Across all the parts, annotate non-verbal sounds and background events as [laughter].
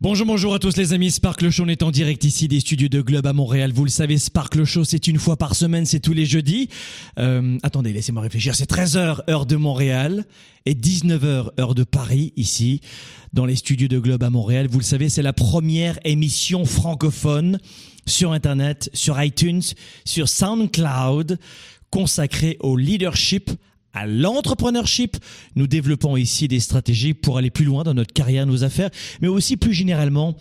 Bonjour, bonjour à tous les amis. Sparkle Show est en direct ici des studios de Globe à Montréal. Vous le savez, Sparkle Show, c'est une fois par semaine, c'est tous les jeudis. Euh, attendez, laissez-moi réfléchir. C'est 13h, heure de Montréal et 19h, heure de Paris, ici, dans les studios de Globe à Montréal. Vous le savez, c'est la première émission francophone sur Internet, sur iTunes, sur SoundCloud, consacrée au leadership à l'entrepreneurship. Nous développons ici des stratégies pour aller plus loin dans notre carrière, nos affaires, mais aussi plus généralement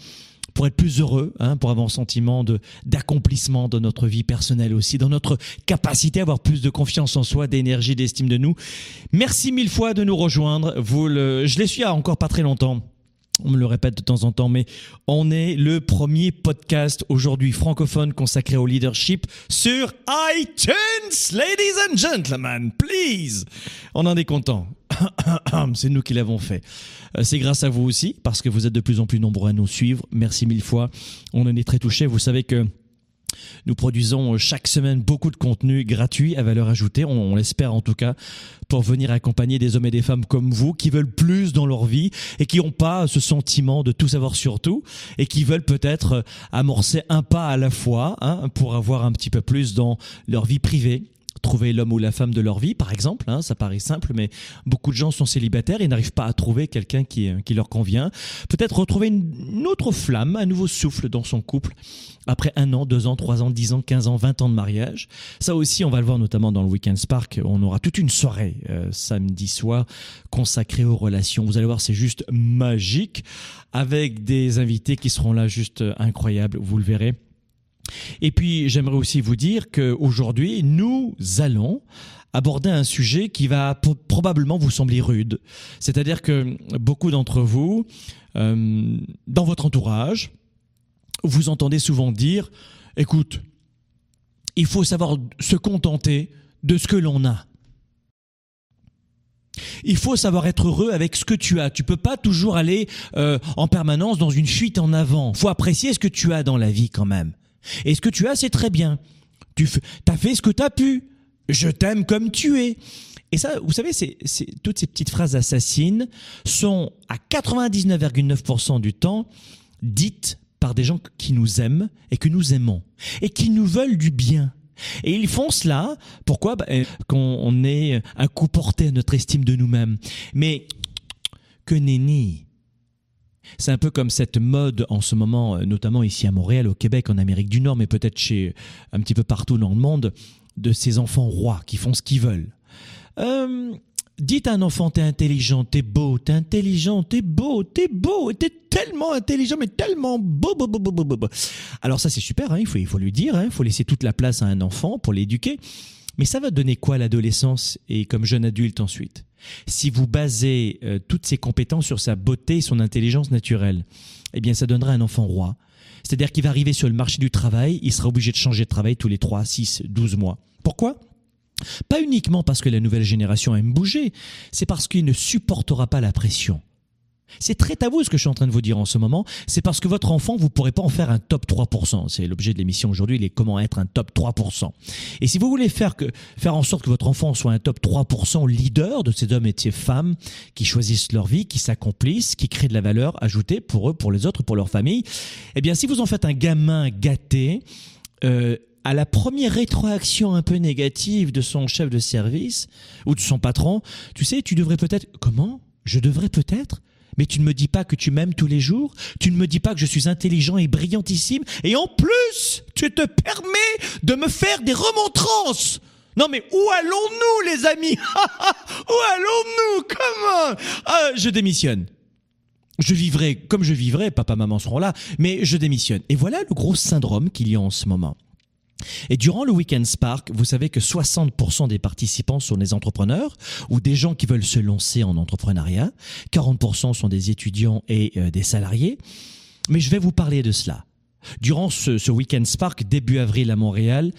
pour être plus heureux, hein, pour avoir un sentiment d'accomplissement dans notre vie personnelle aussi, dans notre capacité à avoir plus de confiance en soi, d'énergie, d'estime de nous. Merci mille fois de nous rejoindre. Vous le, je les suis à encore pas très longtemps on me le répète de temps en temps, mais on est le premier podcast aujourd'hui francophone consacré au leadership sur iTunes. Ladies and gentlemen, please. On en est content. [coughs] C'est nous qui l'avons fait. Euh, c'est grâce à vous aussi, parce que vous êtes de plus en plus nombreux à nous suivre. Merci mille fois. On en est très touchés. Vous savez que nous produisons euh, chaque semaine beaucoup de contenu gratuit à valeur ajoutée, on, l'espère en tout cas, pour venir accompagner des hommes et des femmes comme vous qui veulent plus dans leur vie et qui n'ont pas ce sentiment de tout savoir sur tout et qui veulent peut-être euh, amorcer un pas à la fois hein, pour avoir un petit peu plus dans leur vie privée trouver l'homme ou la femme de leur vie, par exemple. Hein, ça paraît simple, mais beaucoup de gens sont célibataires et n'arrivent pas à trouver quelqu'un qui, qui leur convient. Peut-être retrouver une, autre flamme, un nouveau souffle dans son couple après un an, deux ans, trois ans, dix ans, quinze ans, vingt ans de mariage. Ça aussi, on va le voir notamment dans le Weekend Spark. On aura toute une soirée euh, samedi soir consacrée aux relations. Vous allez voir, c'est juste magique avec des invités qui seront là juste incroyables. Vous le verrez. Et puis, j'aimerais aussi vous dire qu'aujourd'hui, nous allons aborder un sujet qui va probablement vous sembler rude. C'est-à-dire que beaucoup d'entre vous, euh, dans votre entourage, vous entendez souvent dire, écoute, il faut savoir se contenter de ce que l'on a. Il faut savoir être heureux avec ce que tu as. Tu peux pas toujours aller euh, en permanence dans une fuite en avant. Faut apprécier ce que tu as dans la vie quand même. Et ce que tu as, c'est très bien. Tu as fait ce que tu as pu. Je t'aime comme tu es. Et ça, vous savez, c'est, toutes ces petites phrases assassines sont à 99,9% du temps dites par des gens qui nous aiment et que nous aimons et qui nous veulent du bien. Et ils font cela, pourquoi? Bah, Qu'on ait un coup porté à notre estime de nous-mêmes. Mais que nenni c'est un peu comme cette mode en ce moment, euh, notamment ici à Montréal, au Québec, en Amérique du Nord, mais peut-être chez un petit peu partout dans le monde, de ces enfants rois qui font ce qu'ils veulent. Euh, dites à un enfant, t'es intelligent, t'es beau, t'es intelligent, t'es beau, t'es beau, t'es tellement intelligent, mais tellement beau, beau, beau, beau, beau, beau. Alors ça c'est super, hein, il, faut, il faut lui dire, hein, il faut laisser toute la place à un enfant pour l'éduquer. Mais ça va donner quoi l'adolescence et comme jeune adulte ensuite? Si vous basez euh, toutes ses compétences sur sa beauté et son intelligence naturelle, eh bien ça donnera un enfant roi. C'est-à-dire qu'il va arriver sur le marché du travail, il sera obligé de changer de travail tous les 3, 6, 12 mois. Pourquoi? Pas uniquement parce que la nouvelle génération aime bouger, c'est parce qu'il ne supportera pas la pression. C'est très tabou ce que je suis en train de vous dire en ce moment. C'est parce que votre enfant, vous pourrez pas en faire un top 3%. C'est l'objet de l'émission aujourd'hui, il est comment être un top 3%. Et si vous voulez faire faire en sorte que votre enfant soit un top 3% leader de ces hommes et de ces femmes qui choisissent leur vie, qui s'accomplissent, qui créent de la valeur ajoutée pour eux, pour les autres, pour leur famille, eh bien, si vous en faites un gamin gâté, euh, à la première rétroaction un peu négative de son chef de service ou de son patron, tu sais, tu devrais peut-être, comment? Je devrais peut-être Mais tu ne me dis pas que tu m'aimes tous les jours, tu ne me dis pas que je suis intelligent et brillantissime, et en plus, tu te permets de me faire des remontrances. Non mais où allons-nous les amis? [laughs] Où allons-nous? Comment ah, Je démissionne. Je vivrai comme je vivrai, papa, maman seront là, mais je démissionne. Et voilà le gros syndrome qu'il y a en ce moment. Et durant le Weekend Spark, vous savez que 60% des participants sont des entrepreneurs ou des gens qui veulent se lancer en entrepreneuriat. 40% sont des étudiants et euh, des salariés. Mais je vais vous parler de cela. Durant ce, ce Weekend Spark, début avril à Montréal,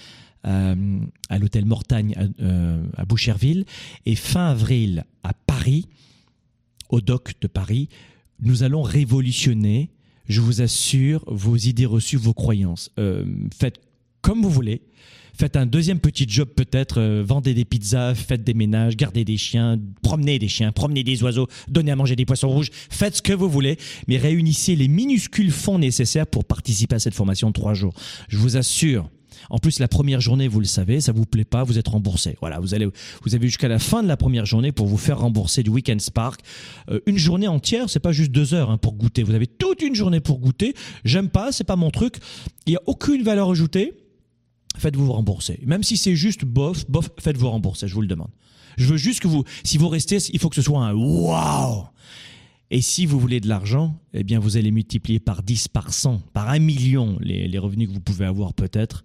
euh, à l'hôtel Mortagne euh, à Boucherville, et fin avril à Paris, au doc de Paris, nous allons révolutionner, je vous assure, vos idées reçues, vos croyances. faites comme vous voulez. Faites un deuxième petit job peut-être, euh, vendez des pizzas, faites des ménages, gardez des chiens, promenez des chiens, promenez des oiseaux, donnez à manger des poissons rouges, faites ce que vous voulez, mais réunissez les minuscules fonds nécessaires pour participer à cette formation de trois jours. Je vous assure, en plus, la première journée, vous le savez, ça vous plaît pas, vous êtes remboursé. Voilà, vous allez, vous avez jusqu'à la fin de la première journée pour vous faire rembourser du Weekend Spark. Euh, une journée entière, c'est pas juste deux heures hein, pour goûter. Vous avez toute une journée pour goûter. J'aime pas, c'est pas mon truc. Il y a aucune valeur ajoutée faites-vous rembourser. Même si c'est juste bof, bof, faites-vous rembourser, je vous le demande. Je veux juste que vous, si vous restez, il faut que ce soit un wow. Et si vous voulez de l'argent, eh bien, vous allez multiplier par 10, par 100, par un million les, les revenus que vous pouvez avoir peut-être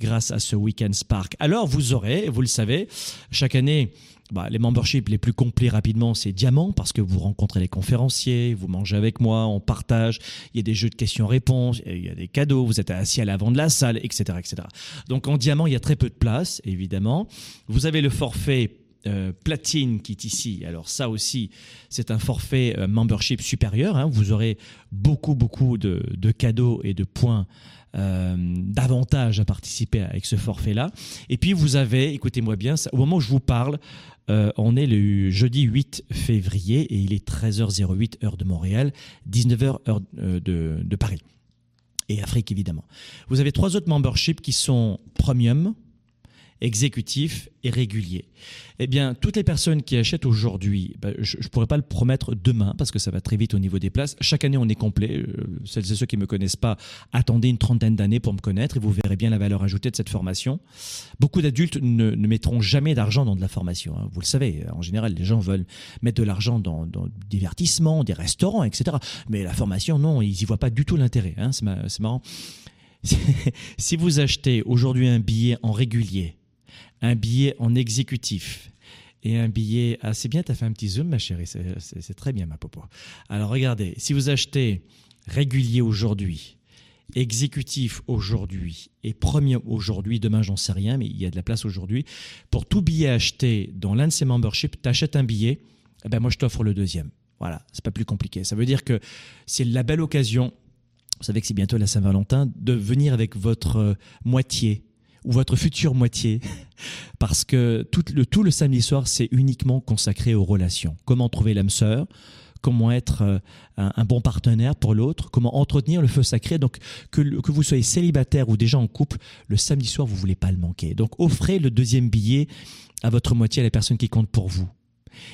grâce à ce Weekend Spark. Alors, vous aurez, vous le savez, chaque année, bah, les memberships les plus complets rapidement, c'est Diamant, parce que vous rencontrez les conférenciers, vous mangez avec moi, on partage, il y a des jeux de questions-réponses, il y a des cadeaux, vous êtes assis à l'avant de la salle, etc., etc. Donc en Diamant, il y a très peu de place, évidemment. Vous avez le forfait euh, platine qui est ici. Alors ça aussi, c'est un forfait euh, membership supérieur. Hein. Vous aurez beaucoup, beaucoup de, de cadeaux et de points euh, davantage à participer avec ce forfait-là. Et puis vous avez, écoutez-moi bien, au moment où je vous parle, euh, on est le jeudi 8 février et il est 13h08 heure de Montréal, 19h heure euh, de, de Paris. Et Afrique évidemment. Vous avez trois autres memberships qui sont premium, exécutif et régulier. Eh bien, toutes les personnes qui achètent aujourd'hui, ben, je ne pourrais pas le promettre demain parce que ça va très vite au niveau des places. Chaque année, on est complet. Euh, celles et ceux qui ne me connaissent pas, attendez une trentaine d'années pour me connaître et vous verrez bien la valeur ajoutée de cette formation. Beaucoup d'adultes ne, mettront jamais d'argent dans de la formation. Hein. Vous le savez, en général, les gens veulent mettre de l'argent dans, dans du divertissement, des restaurants, etc. Mais la formation, non, ils n'y voient pas du tout l'intérêt. Hein. C'est marrant. [laughs] si vous achetez aujourd'hui un billet en régulier, un billet en exécutif et un billet. Ah, c'est bien, tu as fait un petit zoom, ma chérie. C'est très bien, ma popo. Alors, regardez, si vous achetez régulier aujourd'hui, exécutif aujourd'hui et premier aujourd'hui, demain, j'en sais rien, mais il y a de la place aujourd'hui. Pour tout billet acheté dans l'un de ces memberships, tu achètes un billet, eh ben moi, je t'offre le deuxième. Voilà, c'est pas plus compliqué. Ça veut dire que c'est la belle occasion, vous savez que c'est bientôt la Saint-Valentin, de venir avec votre euh, moitié ou votre future moitié, [laughs] parce que tout le, samedi soir, c'est uniquement consacré aux relations. Comment trouver l'âme sœur, comment être euh, un, bon partenaire pour l'autre, comment entretenir le feu sacré. Donc, que, que, vous soyez célibataire ou déjà en couple, le samedi soir, vous voulez pas le manquer. Donc, offrez le deuxième billet à votre moitié, à la personne qui compte pour vous.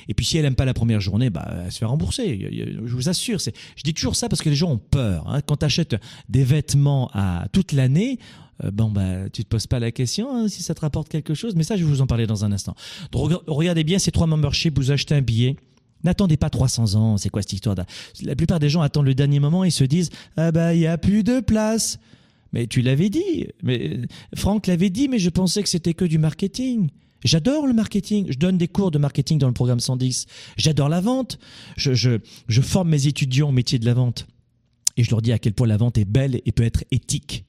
Et puis si elle aime pas la première journée, bah, elle se fait rembourser. Je vous assure. Je dis toujours ça parce que les gens ont peur. Hein. Quand tu achètes des vêtements à toute l'année, euh, bon bah tu te poses pas la question hein, si ça te rapporte quelque chose. Mais ça, je vais vous en parler dans un instant. regardez bien ces trois memberships. Vous achetez un billet. N'attendez pas 300 ans. C'est quoi cette histoire La plupart des gens attendent le dernier moment et se disent ah bah il y a plus de place. Mais tu l'avais dit. Mais Franck l'avait dit, mais je pensais que c'était que du marketing. J'adore le marketing. Je donne des cours de marketing dans le programme 110. J'adore la vente. Je, je, je forme mes étudiants au métier de la vente. Et je leur dis à quel point la vente est belle et peut être éthique.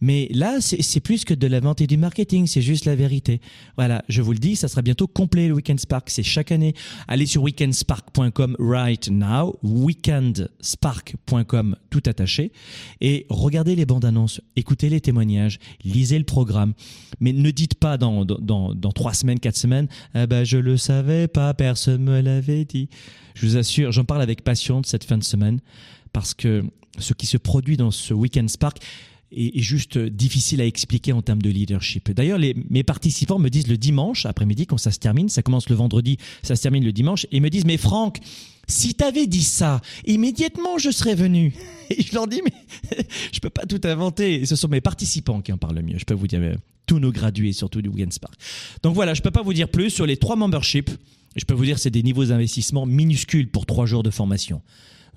Mais là, c'est plus que de la vente et du marketing, c'est juste la vérité. Voilà, je vous le dis, ça sera bientôt complet le Weekend Spark, c'est chaque année. Allez sur weekendspark.com right now, weekendspark.com tout attaché, et regardez les bandes annonces, écoutez les témoignages, lisez le programme, mais ne dites pas dans, dans, dans trois semaines, quatre semaines, ah ben je le savais pas, personne me l'avait dit. Je vous assure, j'en parle avec passion de cette fin de semaine, parce que ce qui se produit dans ce Weekend Spark, est, juste difficile à expliquer en termes de leadership. D'ailleurs, mes participants me disent le dimanche après-midi quand ça se termine, ça commence le vendredi, ça se termine le dimanche, et ils me disent mais Franck, si t'avais dit ça, immédiatement je serais venu. [laughs] Et je leur dis mais [laughs] je peux pas tout inventer. ce sont mes participants qui en parlent le mieux. Je peux vous dire tous nos gradués, surtout du Weekend Spark. Donc voilà, je peux pas vous dire plus sur les trois memberships. Je peux vous dire c'est des niveaux d'investissement minuscules pour trois jours de formation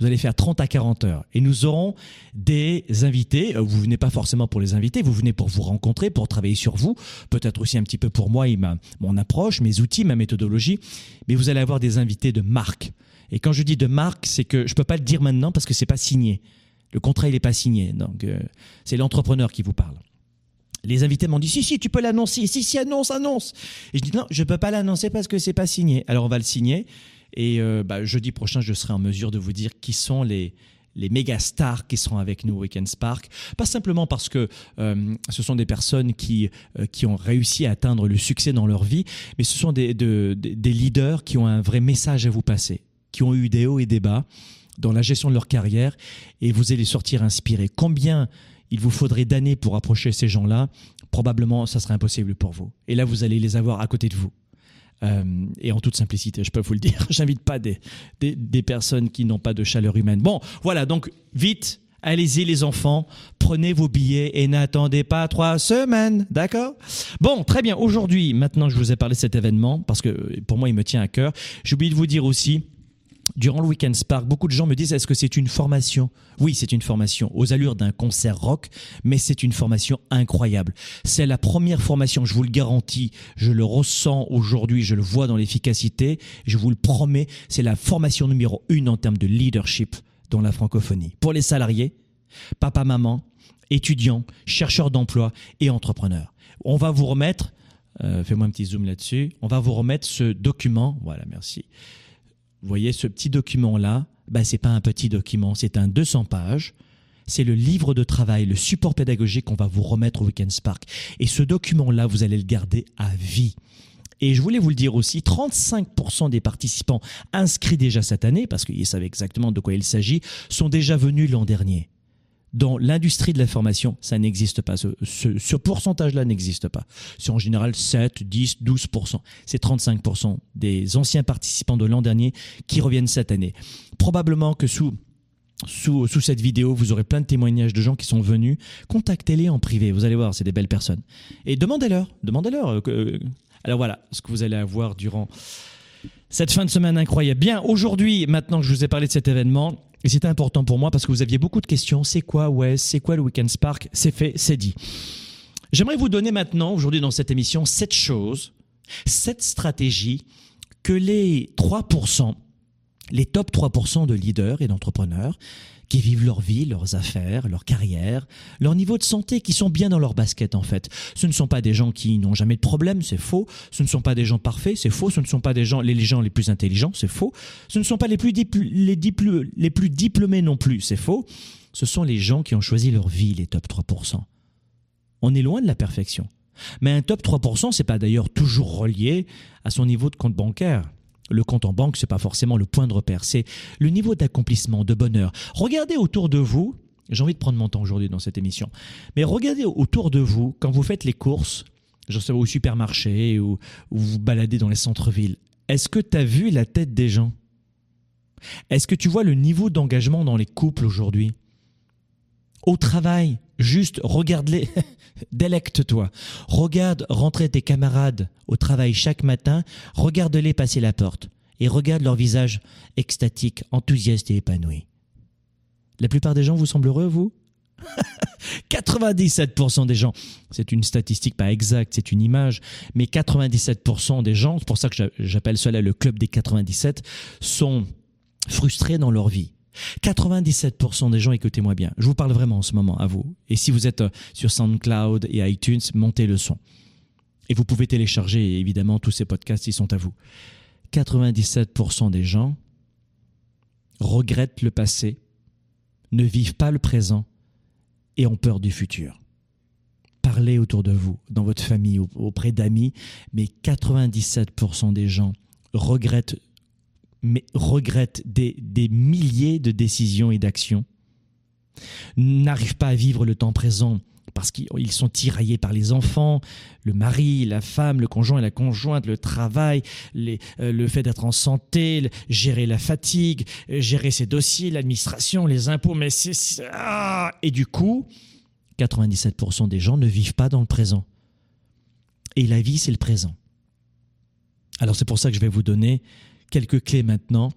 vous allez faire 30 à 40 heures. Et nous aurons des invités. Euh, vous venez pas forcément pour les invités, vous venez pour vous rencontrer, pour travailler sur vous, peut-être aussi un petit peu pour moi et ma, mon approche, mes outils, ma méthodologie. Mais vous allez avoir des invités de marque. Et quand je dis de marque, c'est que je peux pas le dire maintenant parce que c'est pas signé. Le contrat, il n'est pas signé. Donc, euh, c'est l'entrepreneur qui vous parle. Les invités m'ont dit si si tu peux l'annoncer si si annonce annonce et je dis non je peux pas l'annoncer parce que c'est pas signé alors on va le signer et euh, bah, jeudi prochain, je serai en mesure de vous dire qui sont les, les méga stars qui seront avec nous au Weekend Spark. Pas simplement parce que euh, ce sont des personnes qui, euh, qui ont réussi à atteindre le succès dans leur vie, mais ce sont des, des leaders qui ont un vrai message à vous passer, qui ont eu des hauts et des bas dans la gestion de leur carrière et vous allez sortir inspiré. Combien il vous faudrait d'années pour approcher ces gens-là? Probablement, ça serait impossible pour vous. Et là, vous allez les avoir à côté de vous. Euh, et en toute simplicité, je peux vous le dire. [laughs] J'invite pas des, des, personnes qui n'ont pas de chaleur humaine. Bon, voilà, donc vite, allez-y les enfants, prenez vos billets et n'attendez pas trois semaines, d'accord? Bon, très bien, aujourd'hui, maintenant je vous ai parlé de cet événement, parce que pour moi il me tient à cœur, j'ai oublié de vous dire aussi, Durant le Weekend Spark, beaucoup de gens me disent est-ce que c'est une formation? Oui, c'est une formation aux allures d'un concert rock, mais c'est une formation incroyable. C'est la première formation, je vous le garantis, je le ressens aujourd'hui, je le vois dans l'efficacité, je vous le promets, c'est la formation numéro une en termes de leadership dans la francophonie. Pour les salariés, papa, maman, étudiants, chercheurs d'emploi et entrepreneurs. On va vous remettre, euh, fais-moi un petit zoom là-dessus, on va vous remettre ce document, voilà, merci vous voyez, ce petit document-là, ben, c'est pas un petit document, c'est un 200 pages. C'est le livre de travail, le support pédagogique qu'on va vous remettre au Weekend Spark. Et ce document-là, vous allez le garder à vie. Et je voulais vous le dire aussi, 35% des participants inscrits déjà cette année, parce qu'ils savent exactement de quoi il s'agit, sont déjà venus l'an dernier dans l'industrie de la formation, ça n'existe pas. Ce, pourcentage-là n'existe pas. C'est en général 7, 10, 12%. C'est 35% des anciens participants de l'an dernier qui reviennent cette année. Probablement que sous sous, sous, cette vidéo, vous aurez plein de témoignages de gens qui sont venus. Contactez-les en privé, vous allez voir, c'est des belles personnes. Et demandez-leur, demandez-leur. Euh, euh, alors voilà ce que vous allez avoir durant cette fin de semaine incroyable. Bien, aujourd'hui, maintenant que je vous ai parlé de cet événement, et c'était important pour moi parce que vous aviez beaucoup de questions. C'est quoi ouais, C'est quoi le Weekend Spark? C'est fait, c'est dit. J'aimerais vous donner maintenant, aujourd'hui dans cette émission, sept choses, sept stratégies que les 3%, les top 3% de leaders et d'entrepreneurs qui vivent leur vie, leurs affaires, leur carrière, leur niveau de santé, qui sont bien dans leur basket en fait. Ce ne sont pas des gens qui n'ont jamais de problème, c'est faux. Ce ne sont pas des gens parfaits, c'est faux. Ce ne sont pas des gens, les gens les plus intelligents, c'est faux. Ce ne sont pas les plus, les, les plus diplômés non plus, c'est faux. Ce sont les gens qui ont choisi leur vie, les top 3%. On est loin de la perfection. Mais un top 3%, c'est pas d'ailleurs toujours relié à son niveau de compte bancaire. Le compte en banque, c'est pas forcément le point de repère, c'est le niveau d'accomplissement, de bonheur. Regardez autour de vous, j'ai envie de prendre mon temps aujourd'hui dans cette émission, mais regardez autour de vous quand vous faites les courses, je sais au supermarché ou, ou vous baladez dans les centres-villes. Est-ce que tu as vu la tête des gens? Est-ce que tu vois le niveau d'engagement dans les couples aujourd'hui? Au travail, juste regarde-les. [laughs] Délecte-toi. Regarde rentrer tes camarades au travail chaque matin, regarde-les passer la porte et regarde leur visage extatique, enthousiaste et épanoui. La plupart des gens vous semblent heureux, vous? [laughs] 97% des gens, c'est une statistique pas exacte, c'est une image, mais 97% des gens, c'est pour ça que j'appelle cela le club des 97, sont frustrés dans leur vie. 97% des gens, écoutez-moi bien, je vous parle vraiment en ce moment à vous. Et si vous êtes euh, sur SoundCloud et iTunes, montez le son. Et vous pouvez télécharger, évidemment, tous ces podcasts, ils sont à vous. 97% des gens regrettent le passé, ne vivent pas le présent et ont peur du futur. Parlez autour de vous, dans votre famille, auprès d'amis, mais 97% des gens regrettent mais regrette des, milliers de décisions et d'actions n'arrivent pas à vivre le temps présent parce qu'ils sont tiraillés par les enfants, le mari, la femme, le conjoint et la conjointe, le travail, euh, le fait d'être en santé, gérer la fatigue, gérer ses dossiers, l'administration, les impôts, mais c'est... Ah et du coup, 97% des gens ne vivent pas dans le présent. Et la vie, c'est le présent. Alors c'est pour ça que je vais vous donner quelques clés maintenant.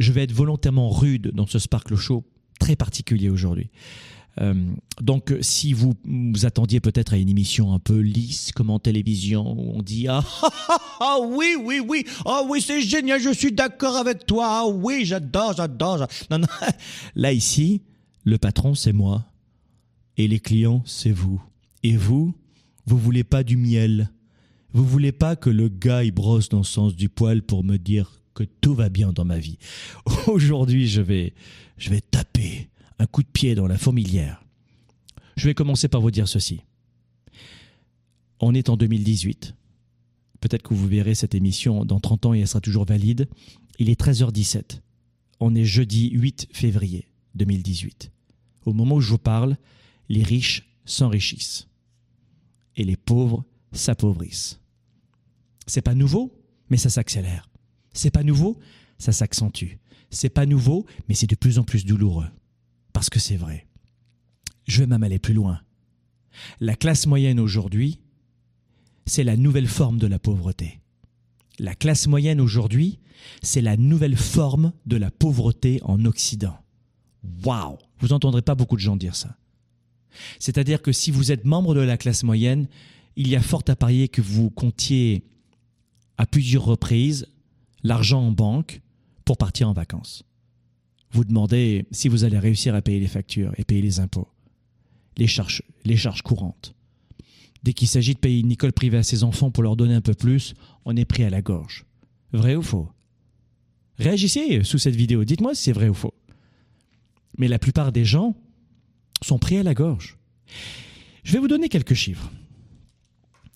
Je vais être volontairement rude dans ce Sparkle Show très particulier aujourd'hui. Euh, donc, si vous vous attendiez peut-être à une émission un peu lisse, comme en télévision, où on dit ah, [laughs] ah, ah, ah oui, oui, oui, ah oui, c'est génial, je suis d'accord avec toi, ah oui, j'adore, j'adore. Non, non. [laughs] Là, ici, le patron, c'est moi. Et les clients, c'est vous. Et vous, vous voulez pas du miel. Vous voulez pas que le gars il brosse dans le sens du poil pour me dire que tout va bien dans ma vie. [laughs] Aujourd'hui, je vais, je vais taper un coup de pied dans la fourmilière. Je vais commencer par vous dire ceci. On est en 2018. Peut-être que vous verrez cette émission dans 30 ans et elle sera toujours valide. Il est 13h17. On est jeudi 8 février 2018. Au moment où je vous parle, les riches s'enrichissent et les pauvres s'appauvrissent. C'est pas nouveau, mais ça s'accélère. C'est pas nouveau, ça s'accentue. C'est pas nouveau, mais c'est de plus en plus douloureux. Parce que c'est vrai. Je vais même aller plus loin. La classe moyenne aujourd'hui, c'est la nouvelle forme de la pauvreté. La classe moyenne aujourd'hui, c'est la nouvelle forme de la pauvreté en Occident. Waouh Vous n'entendrez pas beaucoup de gens dire ça. C'est-à-dire que si vous êtes membre de la classe moyenne, il y a fort à parier que vous comptiez à plusieurs reprises l'argent en banque pour partir en vacances. Vous demandez si vous allez réussir à payer les factures et payer les impôts, les charges, les charges courantes. Dès qu'il s'agit de payer une école privée à ses enfants pour leur donner un peu plus, on est pris à la gorge. Vrai ou faux? Réagissez sous cette vidéo, dites-moi si c'est vrai ou faux. Mais la plupart des gens sont pris à la gorge. Je vais vous donner quelques chiffres.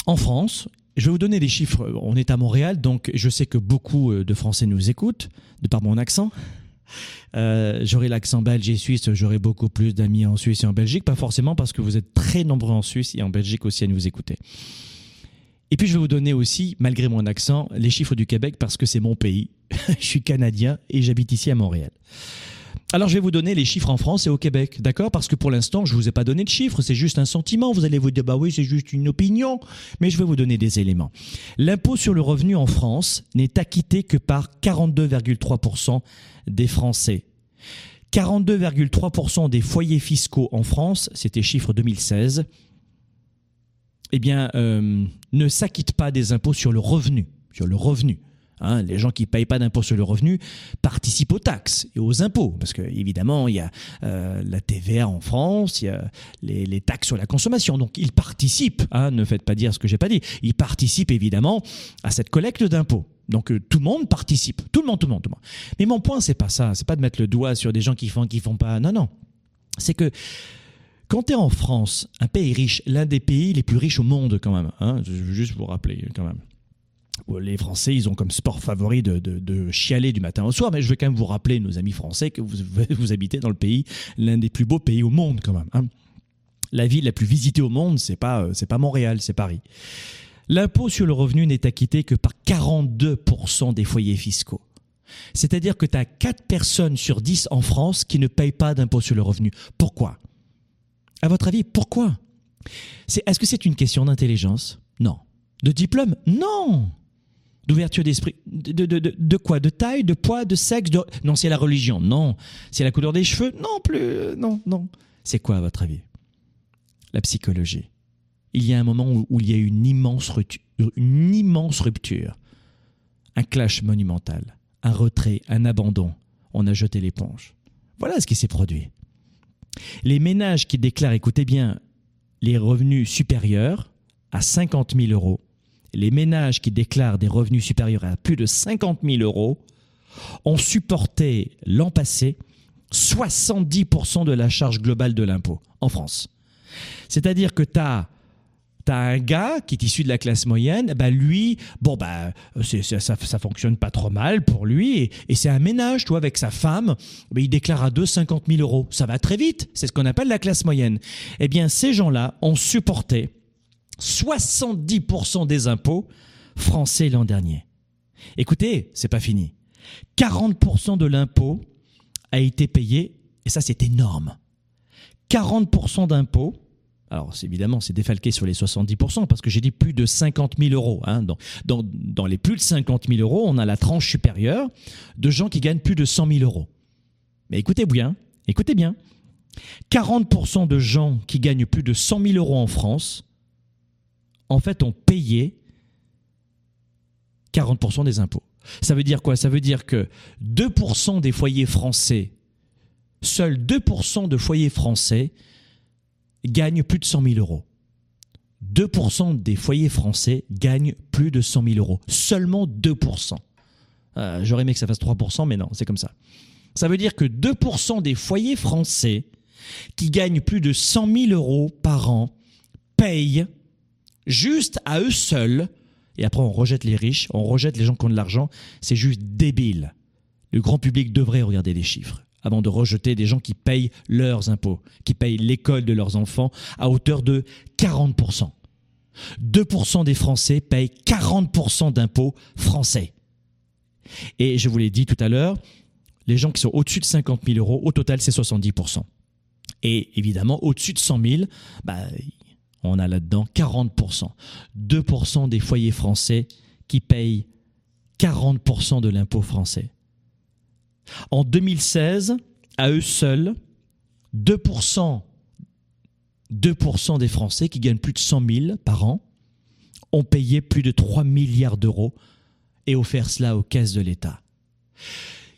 En France, je vais vous donner des chiffres. On est à Montréal, donc je sais que beaucoup euh, de Français nous écoutent, de par mon accent. Euh, j'aurai l'accent belge et suisse, j'aurai beaucoup plus d'amis en Suisse et en Belgique, pas forcément parce que vous êtes très nombreux en Suisse et en Belgique aussi à nous écouter. Et puis je vais vous donner aussi, malgré mon accent, les chiffres du Québec parce que c'est mon pays. [laughs] je suis canadien et j'habite ici à Montréal. Alors je vais vous donner les chiffres en France et au Québec, d'accord? Parce que pour l'instant, je ne vous ai pas donné de chiffres, c'est juste un sentiment. Vous allez vous dire, bah oui, c'est juste une opinion, mais je vais vous donner des éléments. L'impôt sur le revenu en France n'est acquitté que par 42,3% des Français. 42,3% des foyers fiscaux en France, c'était chiffre 2016, eh bien, euh, ne s'acquittent pas des impôts sur le revenu, sur le revenu. Hein, les gens qui ne payent pas d'impôt sur le revenu participent aux taxes et aux impôts, parce que évidemment il y a euh, la TVA en France, il y a les, taxes sur la consommation, donc ils participent. Hein, ne faites pas dire ce que j'ai pas dit. Ils participent évidemment à cette collecte d'impôts. Donc euh, tout le monde participe, tout le monde, tout le monde, tout le monde. Mais mon point c'est pas ça, c'est pas de mettre le doigt sur des gens qui font, qui font pas. Non, non, c'est que quand tu es en France, un pays riche, l'un des pays les plus riches au monde quand même, hein, juste vous rappeler quand même les Français, ils ont comme sport favori de, chialer du matin au soir, mais je veux quand même vous rappeler, nos amis français, que vous, [laughs] vous habitez dans le pays, l'un des plus beaux pays au monde quand même. Hein. La ville la plus visitée au monde, c'est pas, euh, c'est pas Montréal, c'est Paris. L'impôt sur le revenu n'est acquitté que par 42% des foyers fiscaux. C'est-à-dire que tu as 4 personnes sur 10 en France qui ne payent pas d'impôt sur le revenu. Pourquoi? À votre avis, pourquoi? Est-ce que c'est une question d'intelligence? Non. De diplôme? Non d'ouverture d'esprit. De, de, de, de, quoi? De taille, de poids, de sexe. Non, c'est la religion. Non. C'est la couleur des cheveux? Non plus. Non, non. C'est quoi à votre avis? La psychologie. Il y a un moment où, il y a une immense, une immense rupture. Un clash monumental. Un retrait, un abandon. On a jeté l'éponge. Voilà ce qui s'est produit. Les ménages qui déclarent, écoutez bien, les revenus supérieurs à 50 000 euros les ménages qui déclarent des revenus supérieurs à plus de 50 000 euros ont supporté l'an passé 70% de la charge globale de l'impôt en France. C'est-à-dire que tu as T'as un gars qui est issu de la classe moyenne, bah lui, bon bah ça, ça, fonctionne pas trop mal pour lui et, c'est un ménage, toi, avec sa femme, bah, il déclare à deux 50 000 euros. Ça va très vite, c'est ce qu'on appelle la classe moyenne. Eh bien, ces gens-là ont supporté 70% des impôts français l'an dernier. Écoutez, c'est pas fini. 40% de l'impôt a été payé, et ça c'est énorme. 40% d'impôts alors évidemment, c'est défalqué sur les 70%, parce que j'ai dit plus de 50 000 euros. Hein. Dans, dans, les plus de 50 000 euros, on a la tranche supérieure de gens qui gagnent plus de 100 000 euros. Mais écoutez bien, écoutez bien, 40% de gens qui gagnent plus de 100 000 euros en France, en fait, ont payé 40% des impôts. Ça veut dire quoi? Ça veut dire que 2% des foyers français, seuls 2% de foyers français gagnent plus de 100 000 euros. 2% des foyers français gagnent plus de 100 000 euros. Seulement 2%. Euh, j'aurais aimé que ça fasse 3%, mais non, c'est comme ça. Ça veut dire que 2% des foyers français qui gagnent plus de 100 000 euros par an payent juste à eux seuls, et après on rejette les riches, on rejette les gens qui ont de l'argent, c'est juste débile. Le grand public devrait regarder les chiffres avant de rejeter des gens qui payent leurs impôts, qui payent l'école de leurs enfants à hauteur de 40%. 2% des Français payent 40% d'impôts français. Et je vous l'ai dit tout à l'heure, les gens qui sont au-dessus de 50 000 euros, au total, c'est 70%. Et évidemment, au-dessus de 100 000, bah, on a là-dedans 40%. 2% des foyers français qui payent 40% de l'impôt français. En 2016, à eux seuls, 2%, 2 des Français qui gagnent plus de 100 000 par an ont payé plus de 3 milliards d'euros et offert cela aux caisses de l'État.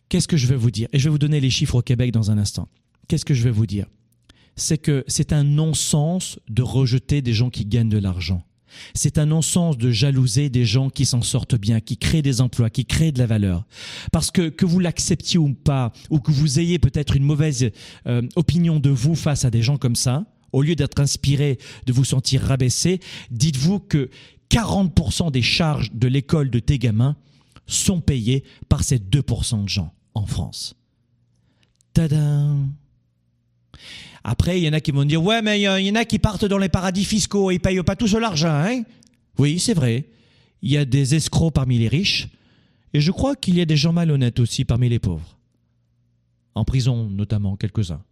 Qu'est-ce que je vais vous dire? Et je vais vous donner les chiffres au Québec dans un instant. Qu'est-ce que je vais vous dire? C'est que c'est un non-sens de rejeter des gens qui gagnent de l'argent. C'est un non-sens de jalouser des gens qui s'en sortent bien, qui créent des emplois, qui créent de la valeur. Parce que que vous l'acceptiez ou pas, ou que vous ayez peut-être une mauvaise euh, opinion de vous face à des gens comme ça, au lieu d'être inspiré, de vous sentir rabaissé, dites-vous que 40% des charges de l'école de tes gamins sont payées par ces 2% de gens en France. Tadam après, il y en a qui vont dire Ouais, mais il y en a qui partent dans les paradis fiscaux ils payent pas tout l'argent. Hein oui, c'est vrai. Il y a des escrocs parmi les riches et je crois qu'il y a des gens malhonnêtes aussi parmi les pauvres. En prison, notamment, quelques-uns.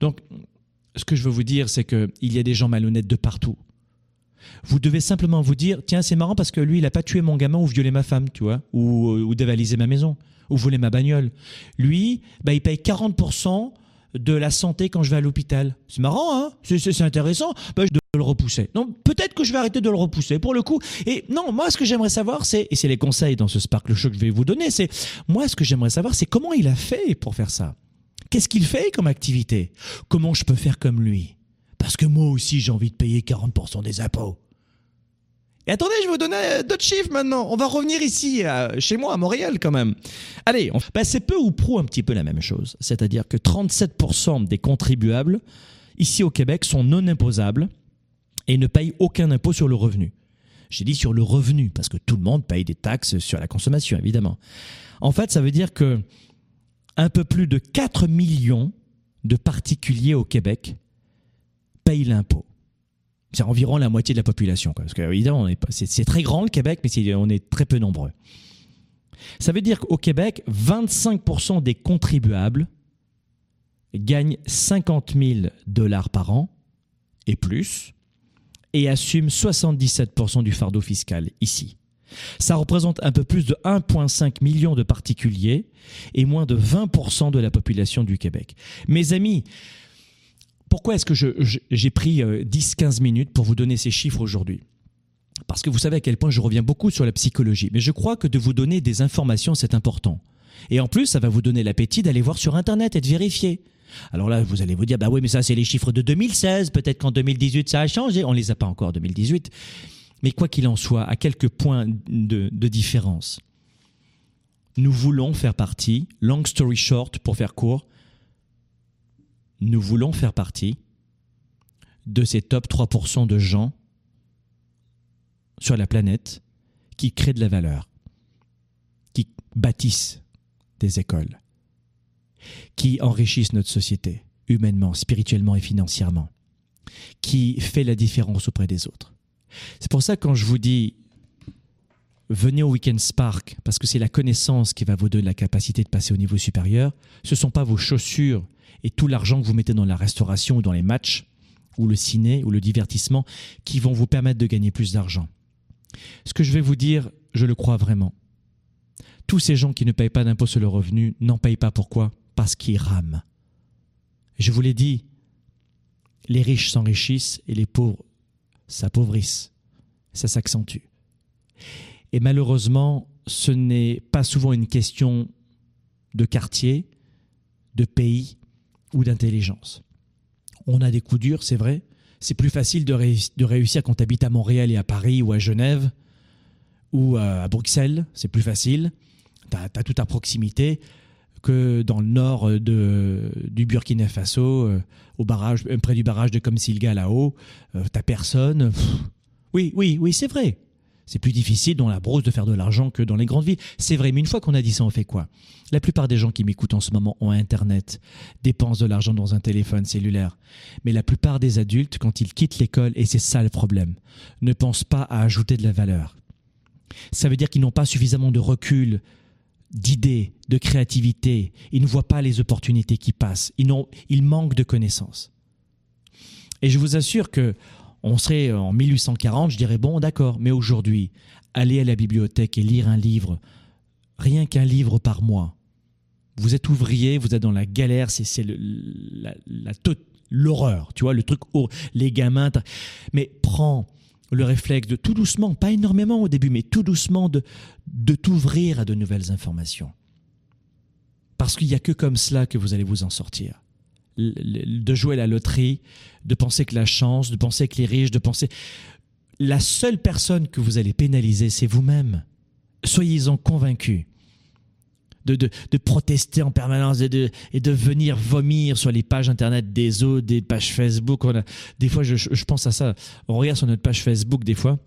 Donc, ce que je veux vous dire, c'est qu'il y a des gens malhonnêtes de partout. Vous devez simplement vous dire, tiens, c'est marrant parce que lui, il n'a pas tué mon gamin ou violé ma femme, tu vois, ou, ou dévalisé ma maison, ou volé ma bagnole. Lui, bah, il paye 40% de la santé quand je vais à l'hôpital. C'est marrant, hein? C'est intéressant. Bah, je dois le repousser. Donc peut-être que je vais arrêter de le repousser pour le coup. Et non, moi ce que j'aimerais savoir, c'est et c'est les conseils dans ce Sparkle Show que je vais vous donner, c'est moi ce que j'aimerais savoir, c'est comment il a fait pour faire ça? Qu'est-ce qu'il fait comme activité? Comment je peux faire comme lui? Parce que moi aussi j'ai envie de payer 40% des impôts. Et attendez, je vais vous donner euh, d'autres chiffres maintenant. On va revenir ici, chez moi, à Montréal quand même. Allez, bah, c'est peu ou prou un petit peu la même chose. C'est-à-dire que 37% des contribuables ici au Québec sont non imposables et ne payent aucun impôt sur le revenu. J'ai dit sur le revenu, parce que tout le monde paye des taxes sur la consommation, évidemment. En fait, ça veut dire que un peu plus de 4 millions de particuliers au Québec payent l'impôt c'est environ la moitié de la population. Parce c'est très grand le Québec, mais on est très peu nombreux. Ça veut dire qu'au Québec, 25% des contribuables gagnent 50 000 dollars par an et plus, et assument 77% du fardeau fiscal ici. Ça représente un peu plus de 1,5 million de particuliers et moins de 20% de la population du Québec. Mes amis, pourquoi est-ce que j'ai pris 10-15 euh, minutes pour vous donner ces chiffres aujourd'hui? Parce que vous savez à quel point je reviens beaucoup sur la psychologie. Mais je crois que de vous donner des informations, c'est important. Et en plus, ça va vous donner l'appétit d'aller voir sur Internet et de vérifier. Alors là, vous allez vous dire, bah oui, mais ça, c'est les chiffres de 2016. Peut-être qu'en 2018, ça a changé. On ne les a pas encore, 2018. Mais quoi qu'il en soit, à quelques points de, de différence, nous voulons faire partie, long story short, pour faire court, nous voulons faire partie de ces top 3% de gens sur la planète qui créent de la valeur, qui bâtissent des écoles, qui enrichissent notre société, humainement, spirituellement et financièrement, qui fait la différence auprès des autres. C'est pour ça que quand je vous dis venez au Weekend Spark, parce que c'est la connaissance qui va vous donner la capacité de passer au niveau supérieur, ce ne sont pas vos chaussures et tout l'argent que vous mettez dans la restauration ou dans les matchs, ou le ciné, ou le divertissement, qui vont vous permettre de gagner plus d'argent. Ce que je vais vous dire, je le crois vraiment. Tous ces gens qui ne payent pas d'impôt sur le revenu n'en payent pas pourquoi? Parce qu'ils rament. Je vous l'ai dit, les riches s'enrichissent et les pauvres s'appauvrissent. Ça s'accentue. Et malheureusement, ce n'est pas souvent une question de quartier, de pays ou d'intelligence. On a des coups durs, c'est vrai. C'est plus facile de, réussir quand tu habites à Montréal et à Paris ou à Genève ou à Bruxelles. C'est plus facile. Tu as, tout à proximité que dans le nord de, du Burkina Faso, euh, au barrage, euh, près du barrage de Comsilga là-haut. Euh, tu personne. Oui, oui, oui, c'est vrai. C'est plus difficile dans la brousse de faire de l'argent que dans les grandes villes. C'est vrai, mais une fois qu'on a dit ça, on fait quoi? La plupart des gens qui m'écoutent en ce moment ont Internet, dépensent de l'argent dans un téléphone cellulaire. Mais la plupart des adultes, quand ils quittent l'école, et c'est ça le problème, ne pensent pas à ajouter de la valeur. Ça veut dire qu'ils n'ont pas suffisamment de recul, d'idées, de créativité. Ils ne voient pas les opportunités qui passent. Ils, ils manquent de connaissances. Et je vous assure que on serait en 1840, je dirais bon, d'accord, mais aujourd'hui, aller à la bibliothèque et lire un livre, rien qu'un livre par mois. Vous êtes ouvrier, vous êtes dans la galère, c'est l'horreur, tu vois, le truc, les gamins. Mais prends le réflexe de tout doucement, pas énormément au début, mais tout doucement de, de t'ouvrir à de nouvelles informations. Parce qu'il n'y a que comme cela que vous allez vous en sortir de jouer la loterie, de penser que la chance, de penser que les riches, de penser... La seule personne que vous allez pénaliser, c'est vous-même. Soyez-en convaincus. De, de, protester en permanence et de, et de venir vomir sur les pages internet des autres, des pages Facebook. Des fois, je, je pense à ça. On regarde sur notre page Facebook, des fois,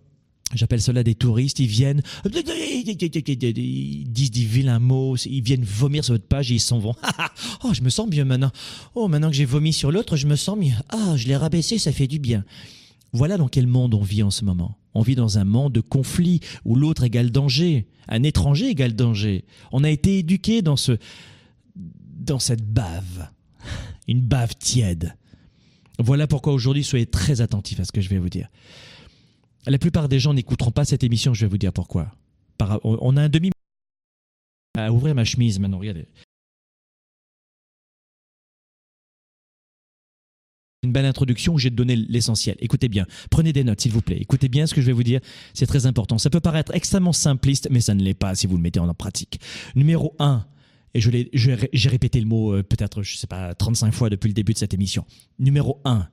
J'appelle cela des touristes, ils viennent, ils disent des vilains mots, ils viennent vomir sur votre page et ils s'en vont. [laughs] oh, je me sens bien maintenant. Oh, maintenant que j'ai vomi sur l'autre, je me sens mieux. Ah, je l'ai rabaissé, ça fait du bien. Voilà dans quel monde on vit en ce moment. On vit dans un monde de conflit où l'autre égale danger, un étranger égale danger. On a été éduqué dans ce, dans cette bave, une bave tiède. Voilà pourquoi aujourd'hui soyez très attentifs à ce que je vais vous dire. La plupart des gens n'écouteront pas cette émission, je vais vous dire pourquoi. on a un demi à ouvrir ma chemise maintenant, regardez. Une belle introduction où j'ai donné l'essentiel. Écoutez bien, prenez des notes s'il vous plaît. Écoutez bien ce que je vais vous dire, c'est très important. Ça peut paraître extrêmement simpliste, mais ça ne l'est pas si vous le mettez en pratique. Numéro 1, et j'ai répété le mot euh, peut-être, je ne sais pas, 35 fois depuis le début de cette émission. Numéro 1,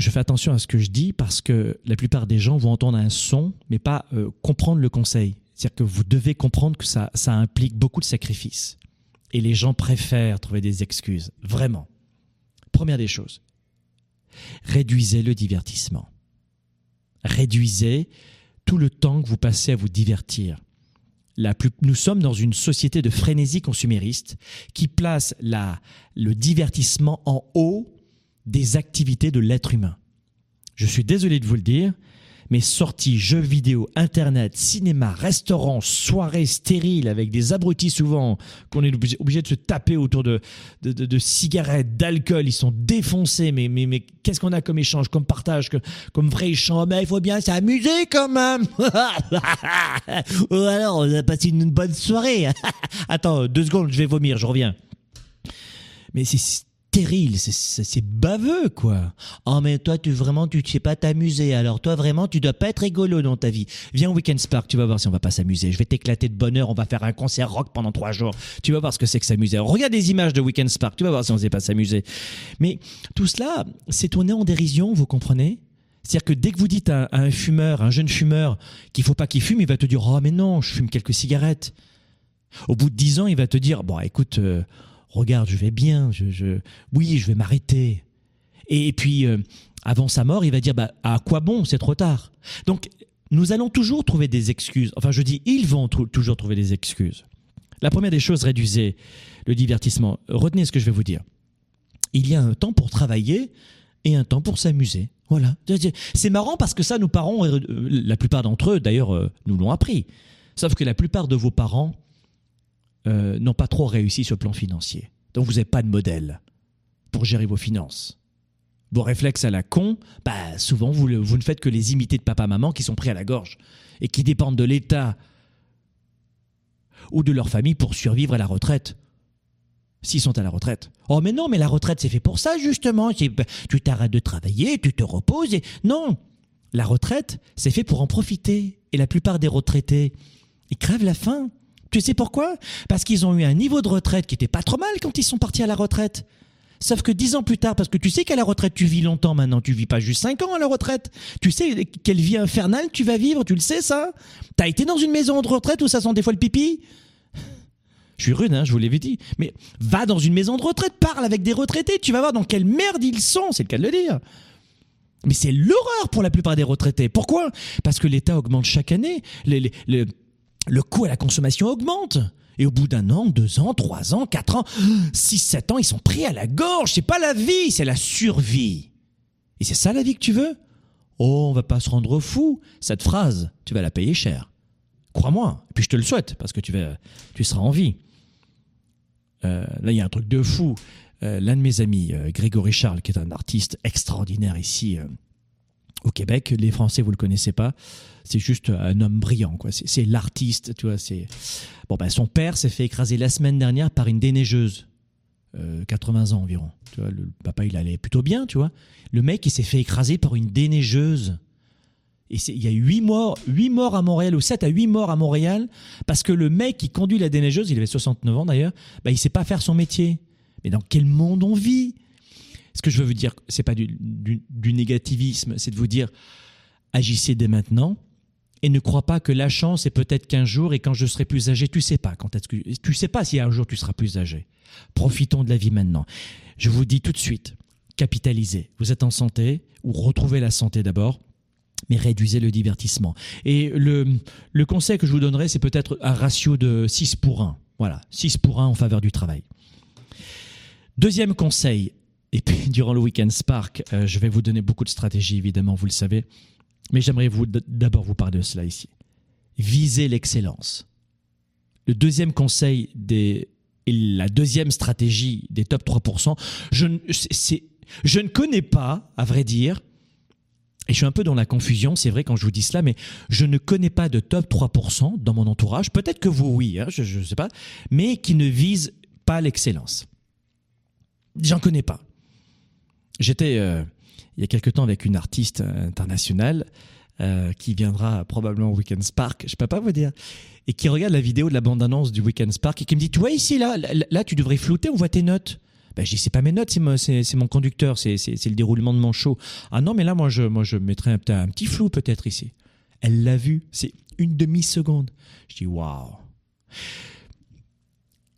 je fais attention à ce que je dis parce que la plupart des gens vont entendre un son, mais pas euh, comprendre le conseil. C'est-à-dire que vous devez comprendre que ça, ça implique beaucoup de sacrifices. Et les gens préfèrent trouver des excuses. Vraiment. Première des choses. Réduisez le divertissement. Réduisez tout le temps que vous passez à vous divertir. La plus, nous sommes dans une société de frénésie consumériste qui place la, le divertissement en haut des activités de l'être humain. Je suis désolé de vous le dire, mais sorties, jeux vidéo, internet, cinéma, restaurants, soirées stériles avec des abrutis souvent qu'on est obligé de se taper autour de, de, cigarettes, d'alcool, ils sont défoncés, mais, mais, mais qu'est-ce qu'on a comme échange, comme partage, comme vrai échange? Mais il faut bien s'amuser quand même [laughs] Ou alors, on a passé une bonne soirée [laughs] Attends, deux secondes, je vais vomir, je reviens. Mais c'est terrible, c'est baveux quoi. Oh mais toi tu vraiment tu sais pas t'amuser alors toi vraiment tu dois pas être rigolo dans ta vie. Viens au Weekend Spark, tu vas voir si on va pas s'amuser. Je vais t'éclater de bonheur, on va faire un concert rock pendant trois jours. Tu vas voir ce que c'est que s'amuser. Regarde des images de Weekend Spark, tu vas voir si on sait pas s'amuser. Mais tout cela, c'est tourné en dérision, vous comprenez? C'est-à-dire que dès que vous dites à, un fumeur, un jeune fumeur, qu'il faut pas qu'il fume, il va te dire oh mais non, je fume quelques cigarettes. Au bout de dix ans, il va te dire bon écoute. Euh, regarde, je vais bien, je, oui, je vais m'arrêter. Et, puis, euh, avant sa mort, il va dire bah, à quoi bon, c'est trop tard? Donc nous allons toujours trouver des excuses. Enfin, je dis, ils vont toujours trouver des excuses. La première des choses, réduisez le divertissement. Retenez ce que je vais vous dire. Il y a un temps pour travailler et un temps pour s'amuser. Voilà. C'est marrant parce que ça, nos parents, euh, la plupart d'entre eux, d'ailleurs, euh, nous l'ont appris. Sauf que la plupart de vos parents euh, n'ont pas trop réussi sur le plan financier. Donc vous n'avez pas de modèle pour gérer vos finances. Vos réflexes à la con, bah souvent vous, vous ne faites que les imiter de papa-maman qui sont pris à la gorge et qui dépendent de l'État ou de leur famille pour survivre à la retraite. S'ils sont à la retraite. Oh mais non, mais la retraite c'est fait pour ça justement. Tu t'arrêtes de travailler, tu te reposes et... Non La retraite, c'est fait pour en profiter. Et la plupart des retraités, ils crèvent la faim. Tu sais pourquoi? Parce qu'ils ont eu un niveau de retraite qui était pas trop mal quand ils sont partis à la retraite. Sauf que dix ans plus tard, parce que tu sais qu'à la retraite tu vis longtemps maintenant, tu vis pas juste cinq ans à la retraite. Tu sais quelle vie infernale tu vas vivre, tu le sais ça T'as été dans une maison de retraite où ça sent des fois le pipi? Je suis rude, hein, je vous l'avais dit. Mais va dans une maison de retraite, parle avec des retraités, tu vas voir dans quelle merde ils sont, c'est le cas de le dire. Mais c'est l'horreur pour la plupart des retraités. Pourquoi? Parce que l'État augmente chaque année. Le coût à la consommation augmente. Et au bout d'un an, deux ans, trois ans, quatre ans, [gasps] six, sept ans, ils sont pris à la gorge. C'est pas la vie, c'est la survie. Et c'est ça la vie que tu veux? Oh, on va pas se rendre fou. Cette phrase, tu vas la payer cher. Crois-moi. Et puis je te le souhaite parce que tu vas, tu seras en vie. Euh, là, il y a un truc de fou. Euh, l'un de mes amis, euh, Grégory Charles, qui est un artiste extraordinaire ici au Québec. Les Français, vous le connaissez pas. C'est juste un homme brillant, quoi. C'est l'artiste, tu vois. C'est bon. Ben, son père s'est fait écraser la semaine dernière par une déneigeuse, 80 ans environ. Tu vois, le papa, il allait plutôt bien, tu vois. Le mec, il s'est fait écraser par une déneigeuse. Et il y a 8 morts, 8 morts à Montréal, ou 7 à 8 morts à Montréal, parce que le mec qui conduit la déneigeuse, il avait 69 ans d'ailleurs, bah, il sait pas faire son métier. Mais dans quel monde on vit? Ce que je veux vous dire, c'est pas du, négativisme, c'est de vous dire, agissez dès maintenant, et ne crois pas que la chance est peut-être qu'un jour et quand je serai plus âgé, tu sais pas quand est-ce que tu sais pas si un jour tu seras plus âgé. Profitons de la vie maintenant. Je vous dis tout de suite, capitalisez. Vous êtes en santé ou retrouvez la santé d'abord mais réduisez le divertissement. Et le, le conseil que je vous donnerai, c'est peut-être un ratio de 6 pour 1. Voilà, 6 pour 1 en faveur du travail. Deuxième conseil, et puis [laughs] durant le week-end Spark, euh, je vais vous donner beaucoup de stratégies, évidemment, vous le savez, mais j'aimerais vous d'abord vous parler de cela ici. Visez l'excellence. Le deuxième conseil et la deuxième stratégie des top 3%, je, je ne connais pas, à vrai dire, et je suis un peu dans la confusion, c'est vrai quand je vous dis cela, mais je ne connais pas de top 3% dans mon entourage, peut-être que vous oui, hein, je ne sais pas, mais qui ne visent pas l'excellence. J'en connais pas. J'étais euh, il y a quelque temps avec une artiste internationale euh, qui viendra probablement au Weekend Spark, je peux pas vous dire, et qui regarde la vidéo de la bande-annonce du Weekend Spark et qui me dit, tu vois ici, là, là, tu devrais flouter, on voit tes notes. Ben, je dis, c'est pas mes notes, c'est mon, conducteur, c'est le déroulement de mon show. Ah non, mais là, moi, je, moi, je mettrais un, un petit flou peut-être ici. Elle l'a vu, c'est une demi-seconde. Je dis, waouh.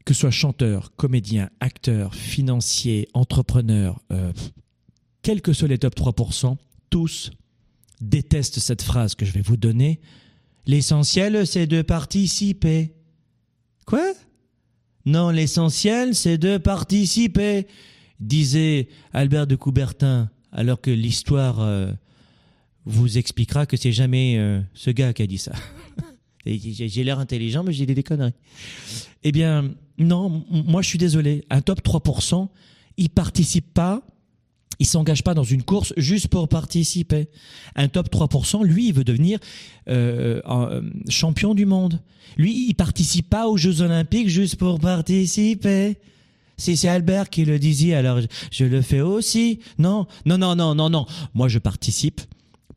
Que ce soit chanteur, comédien, acteur, financier, entrepreneur, euh, quels que soient les top 3%, tous détestent cette phrase que je vais vous donner. L'essentiel, c'est de participer. Quoi? Non, l'essentiel, c'est de participer, disait Albert de Coubertin, alors que l'histoire euh, vous expliquera que c'est jamais euh, ce gars qui a dit ça. [laughs] j'ai l'air intelligent, mais j'ai des conneries. Eh bien, non, moi je suis désolé. Un top 3%, il participe pas il s'engage pas dans une course juste pour participer. Un top 3%, lui, il veut devenir euh, euh, champion du monde. Lui, il participe pas aux Jeux Olympiques juste pour participer. Si c'est Albert qui le disait, alors je le fais aussi. Non, non, non, non, non, non. Moi, je participe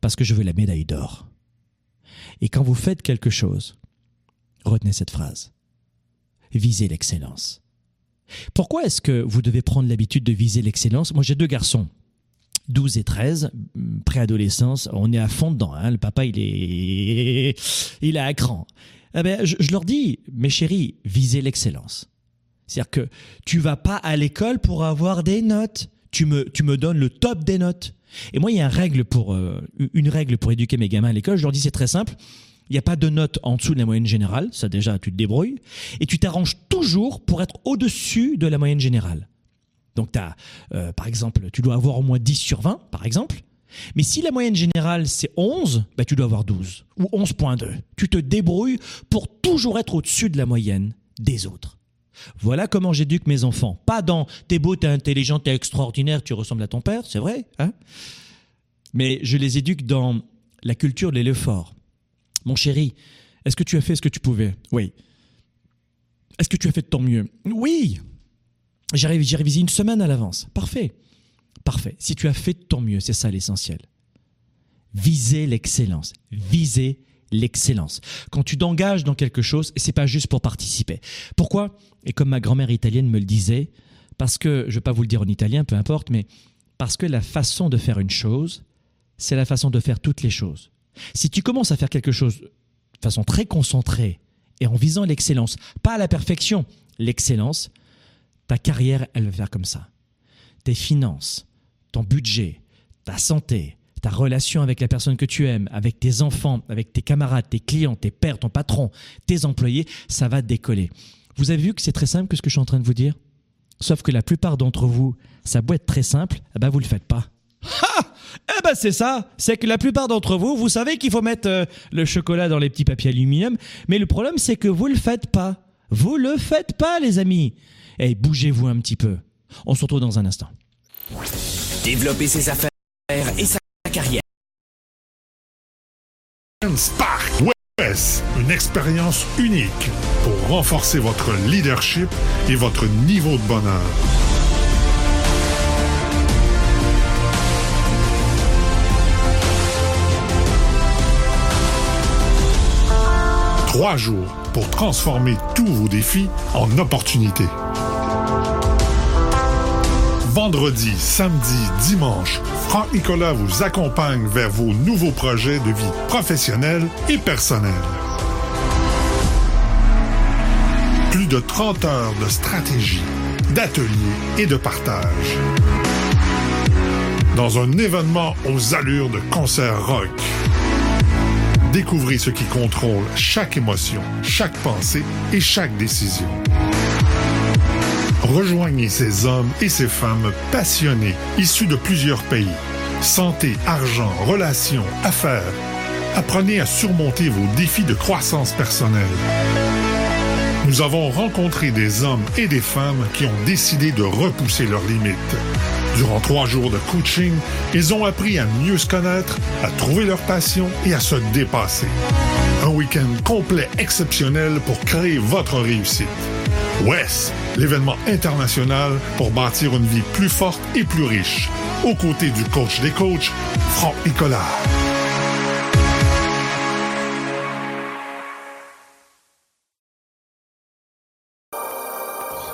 parce que je veux la médaille d'or. Et quand vous faites quelque chose, retenez cette phrase. Visez l'excellence. Pourquoi est-ce que vous devez prendre l'habitude de viser l'excellence? Moi, j'ai deux garçons. 12 et 13, préadolescence, on est à fond dedans. Hein. Le papa, il est, il est à cran. Eh ben, je, leur dis, mes chéris, visez l'excellence. C'est-à-dire que tu vas pas à l'école pour avoir des notes. Tu me, tu me donnes le top des notes. Et moi, il y a une règle pour, euh, une règle pour éduquer mes gamins à l'école. Je leur dis, c'est très simple. Il n'y a pas de note en dessous de la moyenne générale. Ça, déjà, tu te débrouilles. Et tu t'arranges toujours pour être au-dessus de la moyenne générale. Donc, as, euh, par exemple, tu dois avoir au moins 10 sur 20, par exemple. Mais si la moyenne générale, c'est 11, bah, tu dois avoir 12 ou 11.2. Tu te débrouilles pour toujours être au-dessus de la moyenne des autres. Voilà comment j'éduque mes enfants. Pas dans t'es beau, t'es intelligent, t'es extraordinaire, tu ressembles à ton père, c'est vrai, hein Mais je les éduque dans la culture de l'effort. Mon chéri, est-ce que tu as fait ce que tu pouvais? Oui. Est-ce que tu as fait de ton mieux? Oui. J'ai révisé une semaine à l'avance. Parfait. Parfait. Si tu as fait ton mieux, c'est ça l'essentiel. Visez l'excellence. Visez l'excellence. Quand tu t'engages dans quelque chose, c'est pas juste pour participer. Pourquoi? Et comme ma grand-mère italienne me le disait, parce que, je vais pas vous le dire en italien, peu importe, mais parce que la façon de faire une chose, c'est la façon de faire toutes les choses. Si tu commences à faire quelque chose de façon très concentrée et en visant l'excellence, pas la perfection, l'excellence, ta carrière, elle va faire comme ça. Tes finances, ton budget, ta santé, ta relation avec la personne que tu aimes, avec tes enfants, avec tes camarades, tes clients, tes pères, ton patron, tes employés, ça va décoller. Vous avez vu que c'est très simple que ce que je suis en train de vous dire? Sauf que la plupart d'entre vous, ça doit être très simple, eh ben vous le faites pas. Ha eh ben c'est ça, c'est que la plupart d'entre vous, vous savez qu'il faut mettre euh, le chocolat dans les petits papiers aluminium, mais le problème c'est que vous le faites pas. Vous le faites pas les amis. Et eh, bougez-vous un petit peu. On se retrouve dans un instant. Développer ses affaires et sa carrière. Spark West, une expérience unique pour renforcer votre leadership et votre niveau de bonheur. Trois jours pour transformer tous vos défis en opportunités vendredi, samedi, dimanche, Franck Nicolas vous accompagne vers vos nouveaux projets de vie professionnelle et personnelle. Plus de 30 heures de stratégie, d'ateliers et de partage. Dans un événement aux allures de concert rock. Découvrez ce qui contrôle chaque émotion, chaque pensée et chaque décision. Rejoignez ces hommes et ces femmes passionnés, issus de plusieurs pays. Santé, argent, relations, affaires. Apprenez à surmonter vos défis de croissance personnelle. Nous avons rencontré des hommes et des femmes qui ont décidé de repousser leurs limites. Durant trois jours de coaching, ils ont appris à mieux se connaître, à trouver leur passion et à se dépasser. Un week-end complet exceptionnel pour créer votre réussite. WES, l'événement international pour bâtir une vie plus forte et plus riche. Aux côtés du coach des coachs, Franck Nicolas.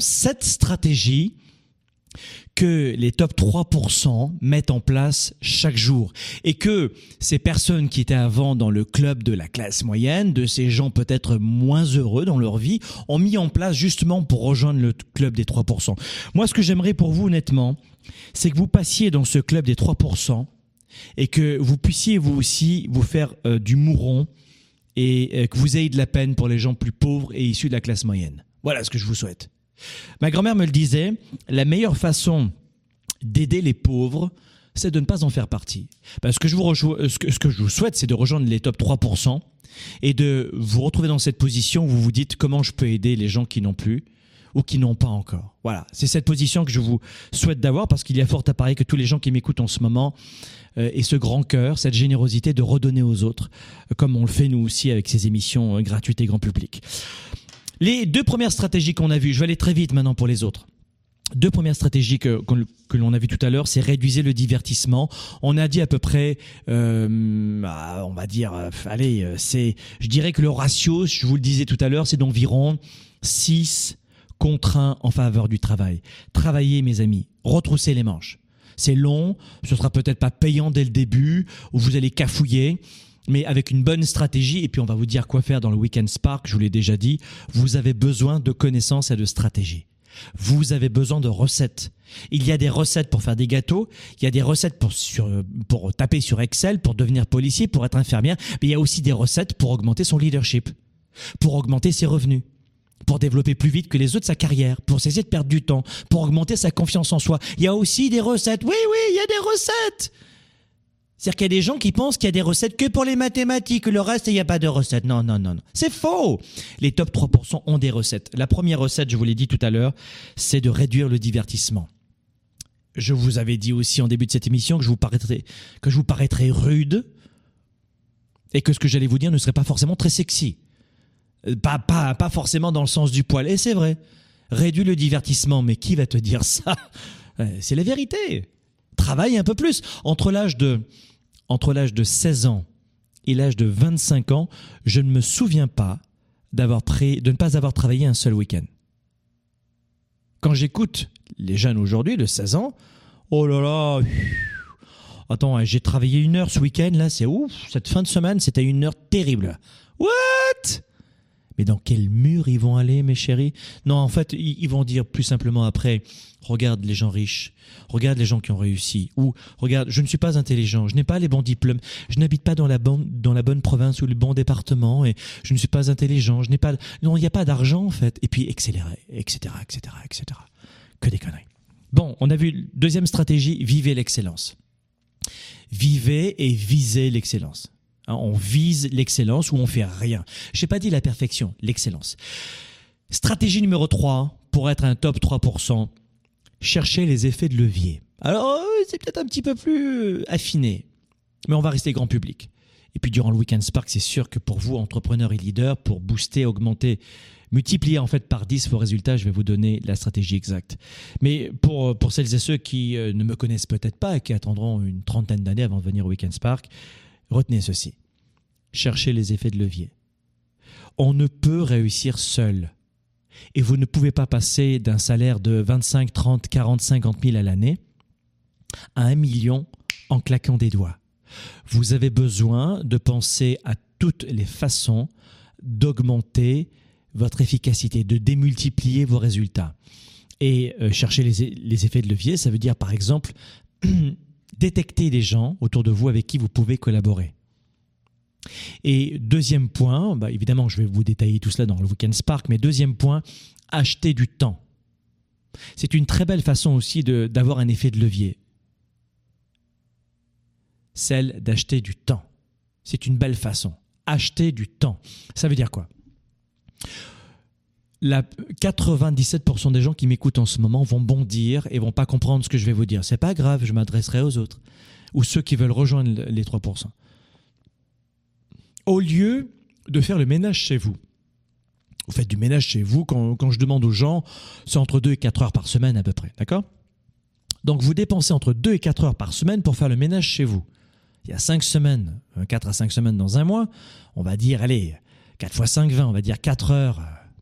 Cette stratégie que les top 3% mettent en place chaque jour et que ces personnes qui étaient avant dans le club de la classe moyenne, de ces gens peut-être moins heureux dans leur vie, ont mis en place justement pour rejoindre le club des 3%. Moi, ce que j'aimerais pour vous honnêtement, c'est que vous passiez dans ce club des 3% et que vous puissiez vous aussi vous faire euh, du mouron et euh, que vous ayez de la peine pour les gens plus pauvres et issus de la classe moyenne. Voilà ce que je vous souhaite. Ma grand-mère me le disait, la meilleure façon d'aider les pauvres, c'est de ne pas en faire partie. Parce que ce, que, je vous souhaite, c'est de rejoindre les top 3% et de vous retrouver dans cette position où vous vous dites comment je peux aider les gens qui n'ont plus ou qui n'ont pas encore. Voilà, c'est cette position que je vous souhaite d'avoir parce qu'il y a fort à parier que tous les gens qui m'écoutent en ce moment euh, aient ce grand cœur, cette générosité de redonner aux autres, euh, comme on le fait nous aussi avec ces émissions euh, gratuites et grand public. Les deux premières stratégies qu'on a vues, je vais aller très vite maintenant pour les autres. Deux premières stratégies que, l'on a vues tout à l'heure, c'est réduire le divertissement. On a dit à peu près, euh, ah, on va dire, euh, allez, euh, c'est, je dirais que le ratio, je vous le disais tout à l'heure, c'est d'environ 6 contre 1 en faveur du travail. Travaillez, mes amis, retroussez les manches. C'est long, ce sera peut-être pas payant dès le début, où vous allez cafouiller, mais avec une bonne stratégie, et puis on va vous dire quoi faire dans le Weekend Spark, je vous l'ai déjà dit, vous avez besoin de connaissances et de stratégies. Vous avez besoin de recettes. Il y a des recettes pour faire des gâteaux, il y a des recettes pour, pour taper sur Excel, pour devenir policier, pour être infirmière, mais il y a aussi des recettes pour augmenter son leadership, pour augmenter ses revenus, pour développer plus vite que les autres sa carrière, pour cesser de perdre du temps, pour augmenter sa confiance en soi. Il y a aussi des recettes. Oui, oui, il y a des recettes. C'est-à-dire qu'il y a des gens qui pensent qu'il y a des recettes que pour les mathématiques, le reste, il n'y a pas de recettes. Non, non, non, non. C'est faux. Les top 3% ont des recettes. La première recette, je vous l'ai dit tout à l'heure, c'est de réduire le divertissement. Je vous avais dit aussi en début de cette émission que je vous paraîtrais, que je vous paraîtrais rude et que ce que j'allais vous dire ne serait pas forcément très sexy. Euh, pas, pas, pas forcément dans le sens du poil. Et c'est vrai. Réduire le divertissement. Mais qui va te dire ça? C'est la vérité. Travaille un peu plus. Entre l'âge de entre l'âge de 16 ans et l'âge de 25 ans, je ne me souviens pas de ne pas avoir travaillé un seul week-end. Quand j'écoute les jeunes aujourd'hui de 16 ans, oh là là, attends, j'ai travaillé une heure ce week-end, là, c'est ouf, cette fin de semaine, c'était une heure terrible. What? Mais dans quel mur ils vont aller, mes chéris? Non, en fait, ils vont dire plus simplement après, regarde les gens riches, regarde les gens qui ont réussi, ou regarde, je ne suis pas intelligent, je n'ai pas les bons diplômes, je n'habite pas dans la, bonne, province ou le bon département, et je ne suis pas intelligent, je n'ai pas... Non, il n'y a pas d'argent, en fait. Et puis, accélérer, etc., etc., etc. Que des conneries. Bon, on a vu, deuxième stratégie, vivez l'excellence. Vivez et visez l'excellence. Hein, on vise l'excellence ou on fait rien. Je n'ai pas dit la perfection, l'excellence. Stratégie numéro 3, pour être un top 3%, chercher les effets de levier. Alors, euh, c'est peut-être un petit peu plus affiné, mais on va rester grand public. Et puis durant le Weekend Spark, c'est sûr que pour vous, entrepreneurs et leaders, pour booster, augmenter, multiplier en fait par 10 vos résultats, je vais vous donner la stratégie exacte. Mais pour, pour celles et ceux qui euh, ne me connaissent peut-être pas et qui attendront une trentaine d'années avant de venir au Weekend Spark, retenez ceci. Cherchez les effets de levier. On ne peut réussir seul. Et vous ne pouvez pas passer d'un salaire de 25, 30, 40, 50 000 à l'année à un million en claquant des doigts. Vous avez besoin de penser à toutes les façons d'augmenter votre efficacité, de démultiplier vos résultats. Et euh, chercher les, les, effets de levier, ça veut dire par exemple [clears throat] détecter des gens autour de vous avec qui vous pouvez collaborer. Et deuxième point, bah évidemment, je vais vous détailler tout cela dans le Weekend Spark, mais deuxième point, acheter du temps. C'est une très belle façon aussi d'avoir un effet de levier. Celle d'acheter du temps. C'est une belle façon. Acheter du temps. Ça veut dire quoi? La 97% des gens qui m'écoutent en ce moment vont bondir et vont pas comprendre ce que je vais vous dire. C'est pas grave, je m'adresserai aux autres ou ceux qui veulent rejoindre les 3% au lieu de faire le ménage chez vous. Vous faites du ménage chez vous, quand, je demande aux gens, c'est entre 2 et 4 heures par semaine à peu près, d'accord? Donc vous dépensez entre 2 et 4 heures par semaine pour faire le ménage chez vous. Il y a 5 semaines, 4 à 5 semaines dans un mois, on va dire, allez, 4 fois 5, 20, on va dire 4 heures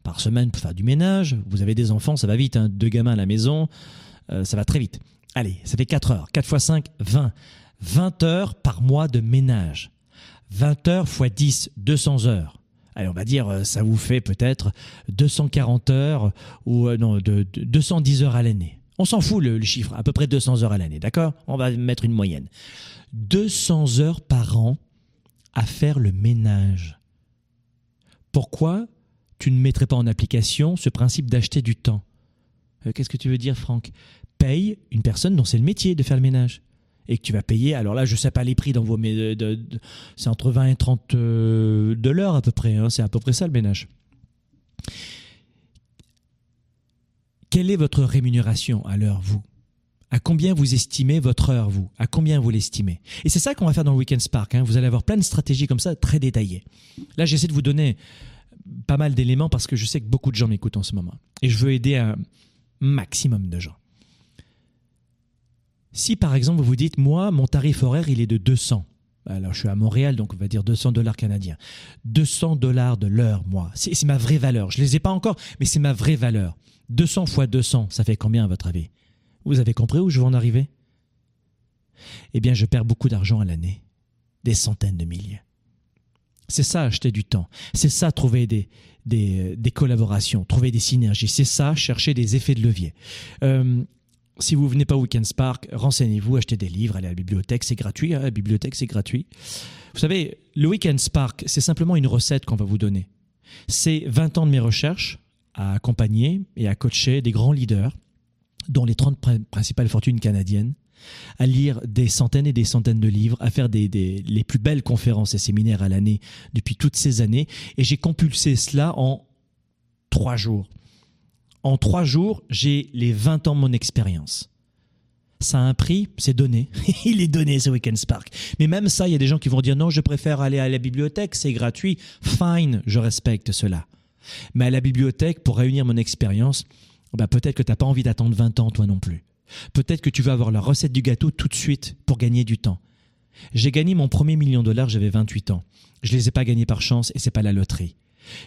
par semaine pour faire du ménage. Vous avez des enfants, ça va vite, hein, deux gamins à la maison, Euh, ça va très vite. Allez, ça fait 4 heures. 4 fois 5, 20. 20 heures par mois de ménage. 20 heures fois 10, 200 heures. Allez, on va dire, euh, ça vous fait peut-être 240 heures ou non, de, 210 heures à l'année. On s'en fout le, le, chiffre, à peu près 200 heures à l'année, d'accord? On va mettre une moyenne. 200 heures par an à faire le ménage. Pourquoi? Tu ne mettrais pas en application ce principe d'acheter du temps euh, Qu'est-ce que tu veux dire, Franck? Paye une personne dont c'est le métier de faire le ménage. Et que tu vas payer, alors là, je ne sais pas les prix dans vos. C'est entre 20 et 30 euh, de l'heure à peu près. Hein, c'est à peu près ça le ménage. Quelle est votre rémunération à l'heure, vous? À combien vous estimez votre heure, vous? À combien vous l'estimez? Et c'est ça qu'on va faire dans le Weekend Spark. Hein. Vous allez avoir plein de stratégies comme ça, très détaillées. Là, j'essaie de vous donner pas mal d'éléments parce que je sais que beaucoup de gens m'écoutent en ce moment. Et je veux aider un maximum de gens. Si par exemple vous vous dites, moi, mon tarif horaire, il est de 200. Alors je suis à Montréal, donc on va dire 200 dollars canadiens. 200 dollars de l'heure, moi. C'est ma vraie valeur. Je ne les ai pas encore, mais c'est ma vraie valeur. 200 fois 200, ça fait combien à votre avis? Vous avez compris où je veux en arriver? Eh bien, je perds beaucoup d'argent à l'année, des centaines de milliers. C'est ça, acheter du temps. C'est ça, trouver des, des, collaborations, trouver des synergies. C'est ça, chercher des effets de levier. Euh, si vous venez pas au Weekend Spark, renseignez-vous, achetez des livres, allez à la bibliothèque, c'est gratuit. Hein, la bibliothèque, c'est gratuit. Vous savez, le Weekend Spark, c'est simplement une recette qu'on va vous donner. C'est 20 ans de mes recherches à accompagner et à coacher des grands leaders dont les 30 principales fortunes canadiennes, à lire des centaines et des centaines de livres, à faire des, les plus belles conférences et séminaires à l'année depuis toutes ces années. Et j'ai compulsé cela en trois jours. En trois jours, j'ai les 20 ans de mon expérience. Ça a un prix, c'est donné. [laughs] il est donné ce Weekend Spark. Mais même ça, il y a des gens qui vont dire non, je préfère aller à la bibliothèque, c'est gratuit. Fine, je respecte cela. Mais à la bibliothèque, pour réunir mon expérience, bah, peut-être que tu n'as pas envie d'attendre 20 ans toi non plus. Peut-être que tu veux avoir la recette du gâteau tout de suite pour gagner du temps. J'ai gagné mon premier million de dollars, j'avais 28 ans. Je les ai pas gagnés par chance et c'est pas la loterie.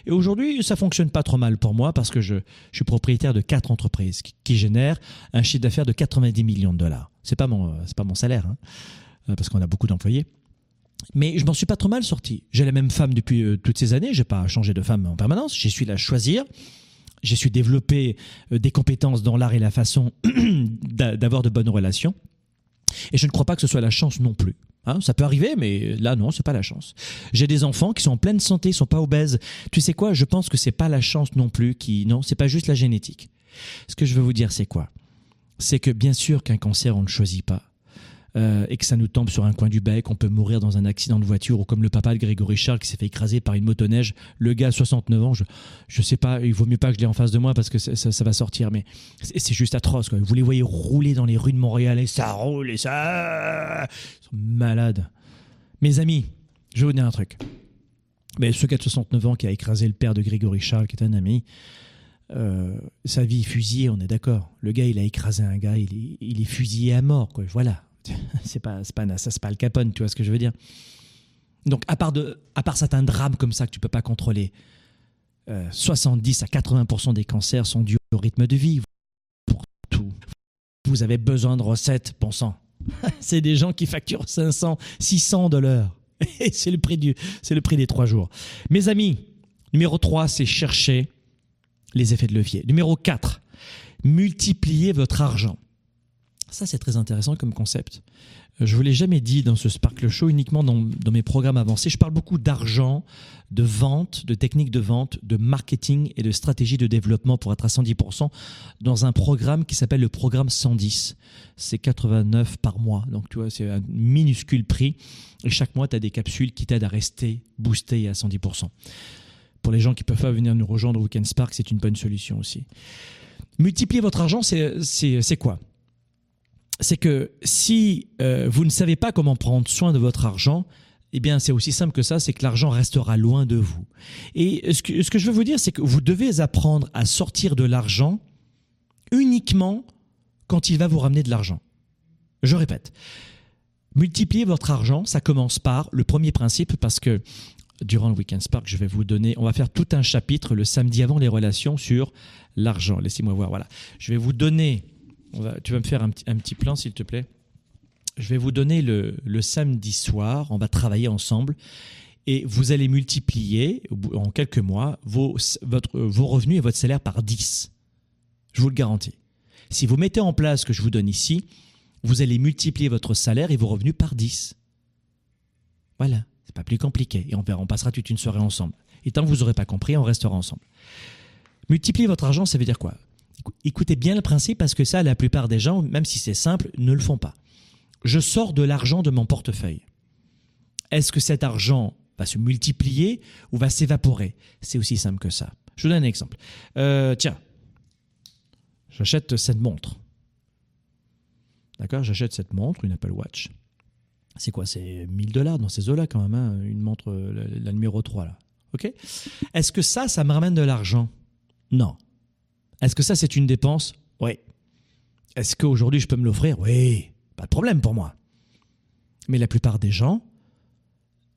Et aujourd'hui, ça fonctionne pas trop mal pour moi parce que je, suis propriétaire de quatre entreprises qui, génèrent un chiffre d'affaires de 90 millions de dollars. C'est pas mon, c'est pas mon salaire, hein, euh, parce qu'on a beaucoup d'employés. Mais je m'en suis pas trop mal sorti. J'ai la même femme depuis euh, toutes ces années. J'ai pas changé de femme en permanence. J'ai su la choisir j'ai su développer euh, des compétences dans l'art et la façon [clears throat] d'avoir de bonnes relations. Et je ne crois pas que ce soit la chance non plus. Hein, ça peut arriver, mais là non, c'est pas la chance. J'ai des enfants qui sont en pleine santé, sont pas obèses. Tu sais quoi Je pense que c'est pas la chance non plus qui, non, c'est pas juste la génétique. Ce que je veux vous dire, c'est quoi? C'est que bien sûr qu'un cancer, on ne choisit pas. Euh, et que ça nous tombe sur un coin du bec, on peut mourir dans un accident de voiture ou comme le papa de Grégory Charles qui s'est fait écraser par une motoneige. Le gars, 69 ans, je je sais pas, il vaut mieux pas que je l'ai en face de moi parce que ça, va sortir, mais c'est juste atroce. Vous les voyez rouler dans les rues de Montréal et ça roule et ça, ils sont malades. Mes amis, je vais vous dire un truc. Mais ce gars de 69 ans qui a écrasé le père de Grégory Charles, qui est un ami, euh, sa vie est fusillée, on est d'accord. Le gars, il a écrasé un gars, il est, il est fusillé à mort. Voilà, [laughs] c'est pas, pas, pas le Capone, tu vois ce que je veux dire. Donc, à part, de, à part certains drames comme ça que tu peux pas contrôler, 70 euh, à 80% des cancers sont dus au rythme de vie. Pour tout. Vous avez besoin de recettes, pensant. [laughs] c'est des gens qui facturent 500, 600 dollars. Et c'est le prix du, c'est le prix des trois jours. Mes amis, numéro 3, c'est chercher les effets de levier. Numéro 4, multiplier votre argent. Ça, c'est très intéressant comme concept. Euh, je ne vous l'ai jamais dit dans ce Sparkle Show, uniquement dans, mes programmes avancés. Je parle beaucoup d'argent, de vente, de techniques de vente, de marketing et de stratégie de développement pour être à 110% dans un programme qui s'appelle le programme 110. C'est 89 par mois. Donc, tu vois, c'est un minuscule prix. Et chaque mois, tu as des capsules qui t'aident à rester boosté à 110%. Pour les gens qui peuvent pas venir nous rejoindre au Weekend Spark, c'est une bonne solution aussi. Multiplier votre argent, c'est quoi? C'est que si euh, vous ne savez pas comment prendre soin de votre argent, eh bien, c'est aussi simple que ça, c'est que l'argent restera loin de vous. Et ce que, ce que je veux vous dire, c'est que vous devez apprendre à sortir de l'argent uniquement quand il va vous ramener de l'argent. Je répète, multiplier votre argent, ça commence par le premier principe, parce que durant le Weekend Spark, je vais vous donner, on va faire tout un chapitre le samedi avant les relations sur l'argent. Laissez-moi voir, voilà. Je vais vous donner tu vas me faire un petit, plan, s'il te plaît. Je vais vous donner le, samedi soir. On va travailler ensemble et vous allez multiplier en quelques mois vos, revenus et votre salaire par 10. Je vous le garantis. Si vous mettez en place ce que je vous donne ici, vous allez multiplier votre salaire et vos revenus par 10. Voilà, c'est pas plus compliqué. Et on, on passera toute une soirée ensemble. Et tant que vous n'aurez pas compris, on restera ensemble. Multiplier votre argent, ça veut dire quoi? Écoutez bien le principe parce que ça, la plupart des gens, même si c'est simple, ne le font pas. Je sors de l'argent de mon portefeuille. Est-ce que cet argent va se multiplier ou va s'évaporer? C'est aussi simple que ça. Je vous donne un exemple. Euh, tiens, j'achète cette montre. D'accord? J'achète cette montre, une Apple Watch. C'est quoi? C'est 1000 dollars dans ces eaux-là quand même, hein, une montre, la, numéro 3 là. OK? Est-ce que ça, ça me ramène de l'argent? Non. Est-ce que ça, c'est une dépense? Oui. Est-ce qu'aujourd'hui, je peux me l'offrir? Oui. Pas de problème pour moi. Mais la plupart des gens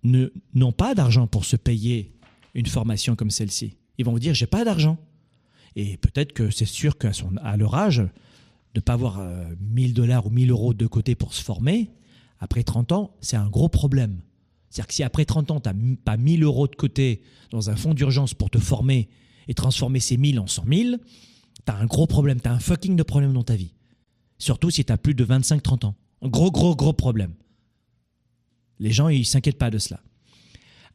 n'ont pas d'argent pour se payer une formation comme celle-ci. Ils vont vous dire, j'ai pas d'argent. Et peut-être que c'est sûr qu'à à leur âge, de ne pas avoir 1000 euh, dollars ou 1000 euros de côté pour se former, après 30 ans, c'est un gros problème. C'est-à-dire que si après 30 ans, tu n'as pas 1000 euros de côté dans un fonds d'urgence pour te former et transformer ces 1000 en 100 000, tu as un gros problème, tu as un fucking de problème dans ta vie. Surtout si tu as plus de 25-30 ans. Gros, gros, gros problème. Les gens, ils s'inquiètent pas de cela.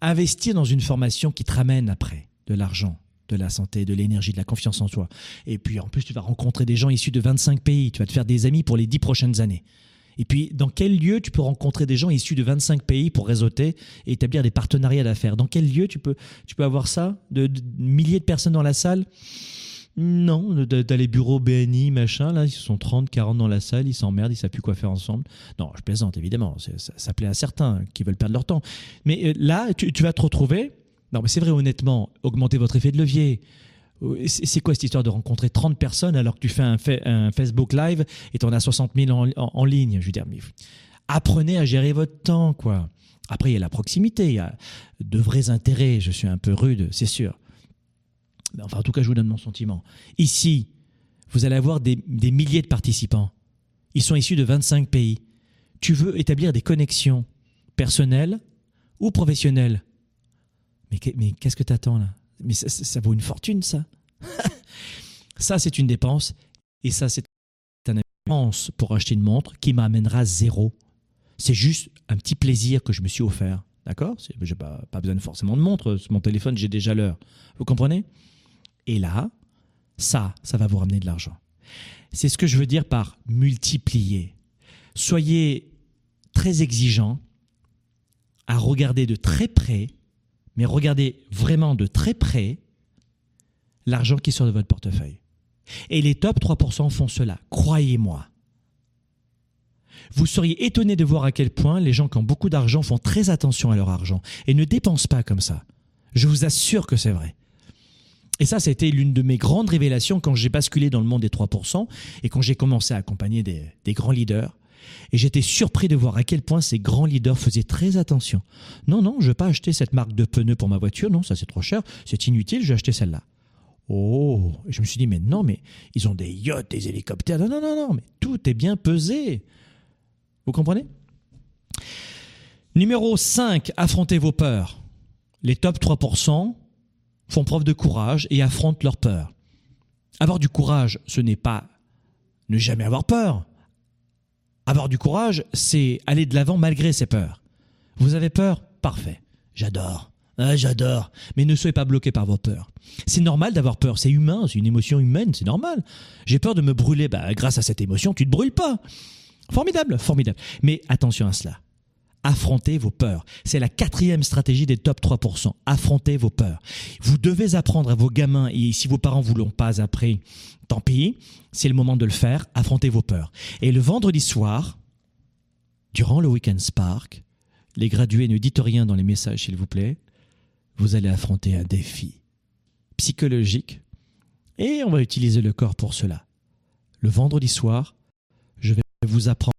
Investir dans une formation qui te ramène après de l'argent, de la santé, de l'énergie, de la confiance en soi. Et puis en plus, tu vas rencontrer des gens issus de 25 pays. Tu vas te faire des amis pour les 10 prochaines années. Et puis, dans quel lieu tu peux rencontrer des gens issus de 25 pays pour réseauter et établir des partenariats d'affaires? Dans quel lieu tu peux avoir ça? De milliers de personnes dans la salle? Non, t'as les bureaux BNI, machin, là, ils sont 30, 40 dans la salle, ils s'emmerdent, ils savent plus quoi faire ensemble. Non, je plaisante, évidemment, ça, plaît à certains qui veulent perdre leur temps. Mais euh, là, tu, vas te retrouver, non, mais c'est vrai, honnêtement, augmenter votre effet de levier. Euh, c'est quoi cette histoire de rencontrer 30 personnes alors que tu fais un, Facebook Live et tu en as 60 000 en, ligne? Je veux dire, apprenez à gérer votre temps, quoi. Après, il y a la proximité, il y a de vrais intérêts. Je suis un peu rude, c'est sûr. Enfin, en tout cas, je vous donne mon sentiment. Ici, vous allez avoir des, milliers de participants. Ils sont issus de 25 pays. Tu veux établir des connexions personnelles ou professionnelles? Mais, qu'est-ce que tu attends là? Mais ça, vaut une fortune, ça. [laughs] ça, c'est une dépense. Et ça, c'est une dépense pour acheter une montre qui m'amènera zéro. C'est juste un petit plaisir que je me suis offert. D'accord? J'ai pas, pas besoin forcément de montre. Sur mon téléphone, j'ai déjà l'heure. Vous comprenez? Et là, ça, ça va vous ramener de l'argent. C'est ce que je veux dire par multiplier. Soyez très exigeant à regarder de très près, mais regardez vraiment de très près l'argent qui sort de votre portefeuille. Et les top 3% font cela, croyez-moi. Vous seriez étonné de voir à quel point les gens qui ont beaucoup d'argent font très attention à leur argent et ne dépensent pas comme ça. Je vous assure que c'est vrai. Et ça, c'était l'une de mes grandes révélations quand j'ai basculé dans le monde des 3% et quand j'ai commencé à accompagner des, grands leaders. Et j'étais surpris de voir à quel point ces grands leaders faisaient très attention. Non, non, je ne vais pas acheter cette marque de pneus pour ma voiture. Non, ça c'est trop cher. C'est inutile, je vais acheter celle-là. Oh, je me suis dit, mais non, mais ils ont des yachts, des hélicoptères. Non, non, non, non, mais tout est bien pesé. Vous comprenez? Numéro 5, affrontez vos peurs. Les top 3%, font preuve de courage et affrontent leurs peurs. Avoir du courage, ce n'est pas ne jamais avoir peur. Avoir du courage, c'est aller de l'avant malgré ses peurs. Vous avez peur? Parfait. J'adore. Ah, j'adore. Mais ne soyez pas bloqué par vos peurs. C'est normal d'avoir peur. C'est humain. C'est une émotion humaine. C'est normal. J'ai peur de me brûler. Bah, grâce à cette émotion, tu ne te brûles pas. Formidable. Formidable. Mais attention à cela. Affrontez vos peurs. C'est la quatrième stratégie des top 3%. Affrontez vos peurs. Vous devez apprendre à vos gamins, et si vos parents vous l'ont pas appris, tant pis, c'est le moment de le faire. Affrontez vos peurs. Et le vendredi soir, durant le Weekend Spark, les gradués ne dites rien dans les messages, s'il vous plaît. Vous allez affronter un défi psychologique et on va utiliser le corps pour cela. Le vendredi soir, je vais vous apprendre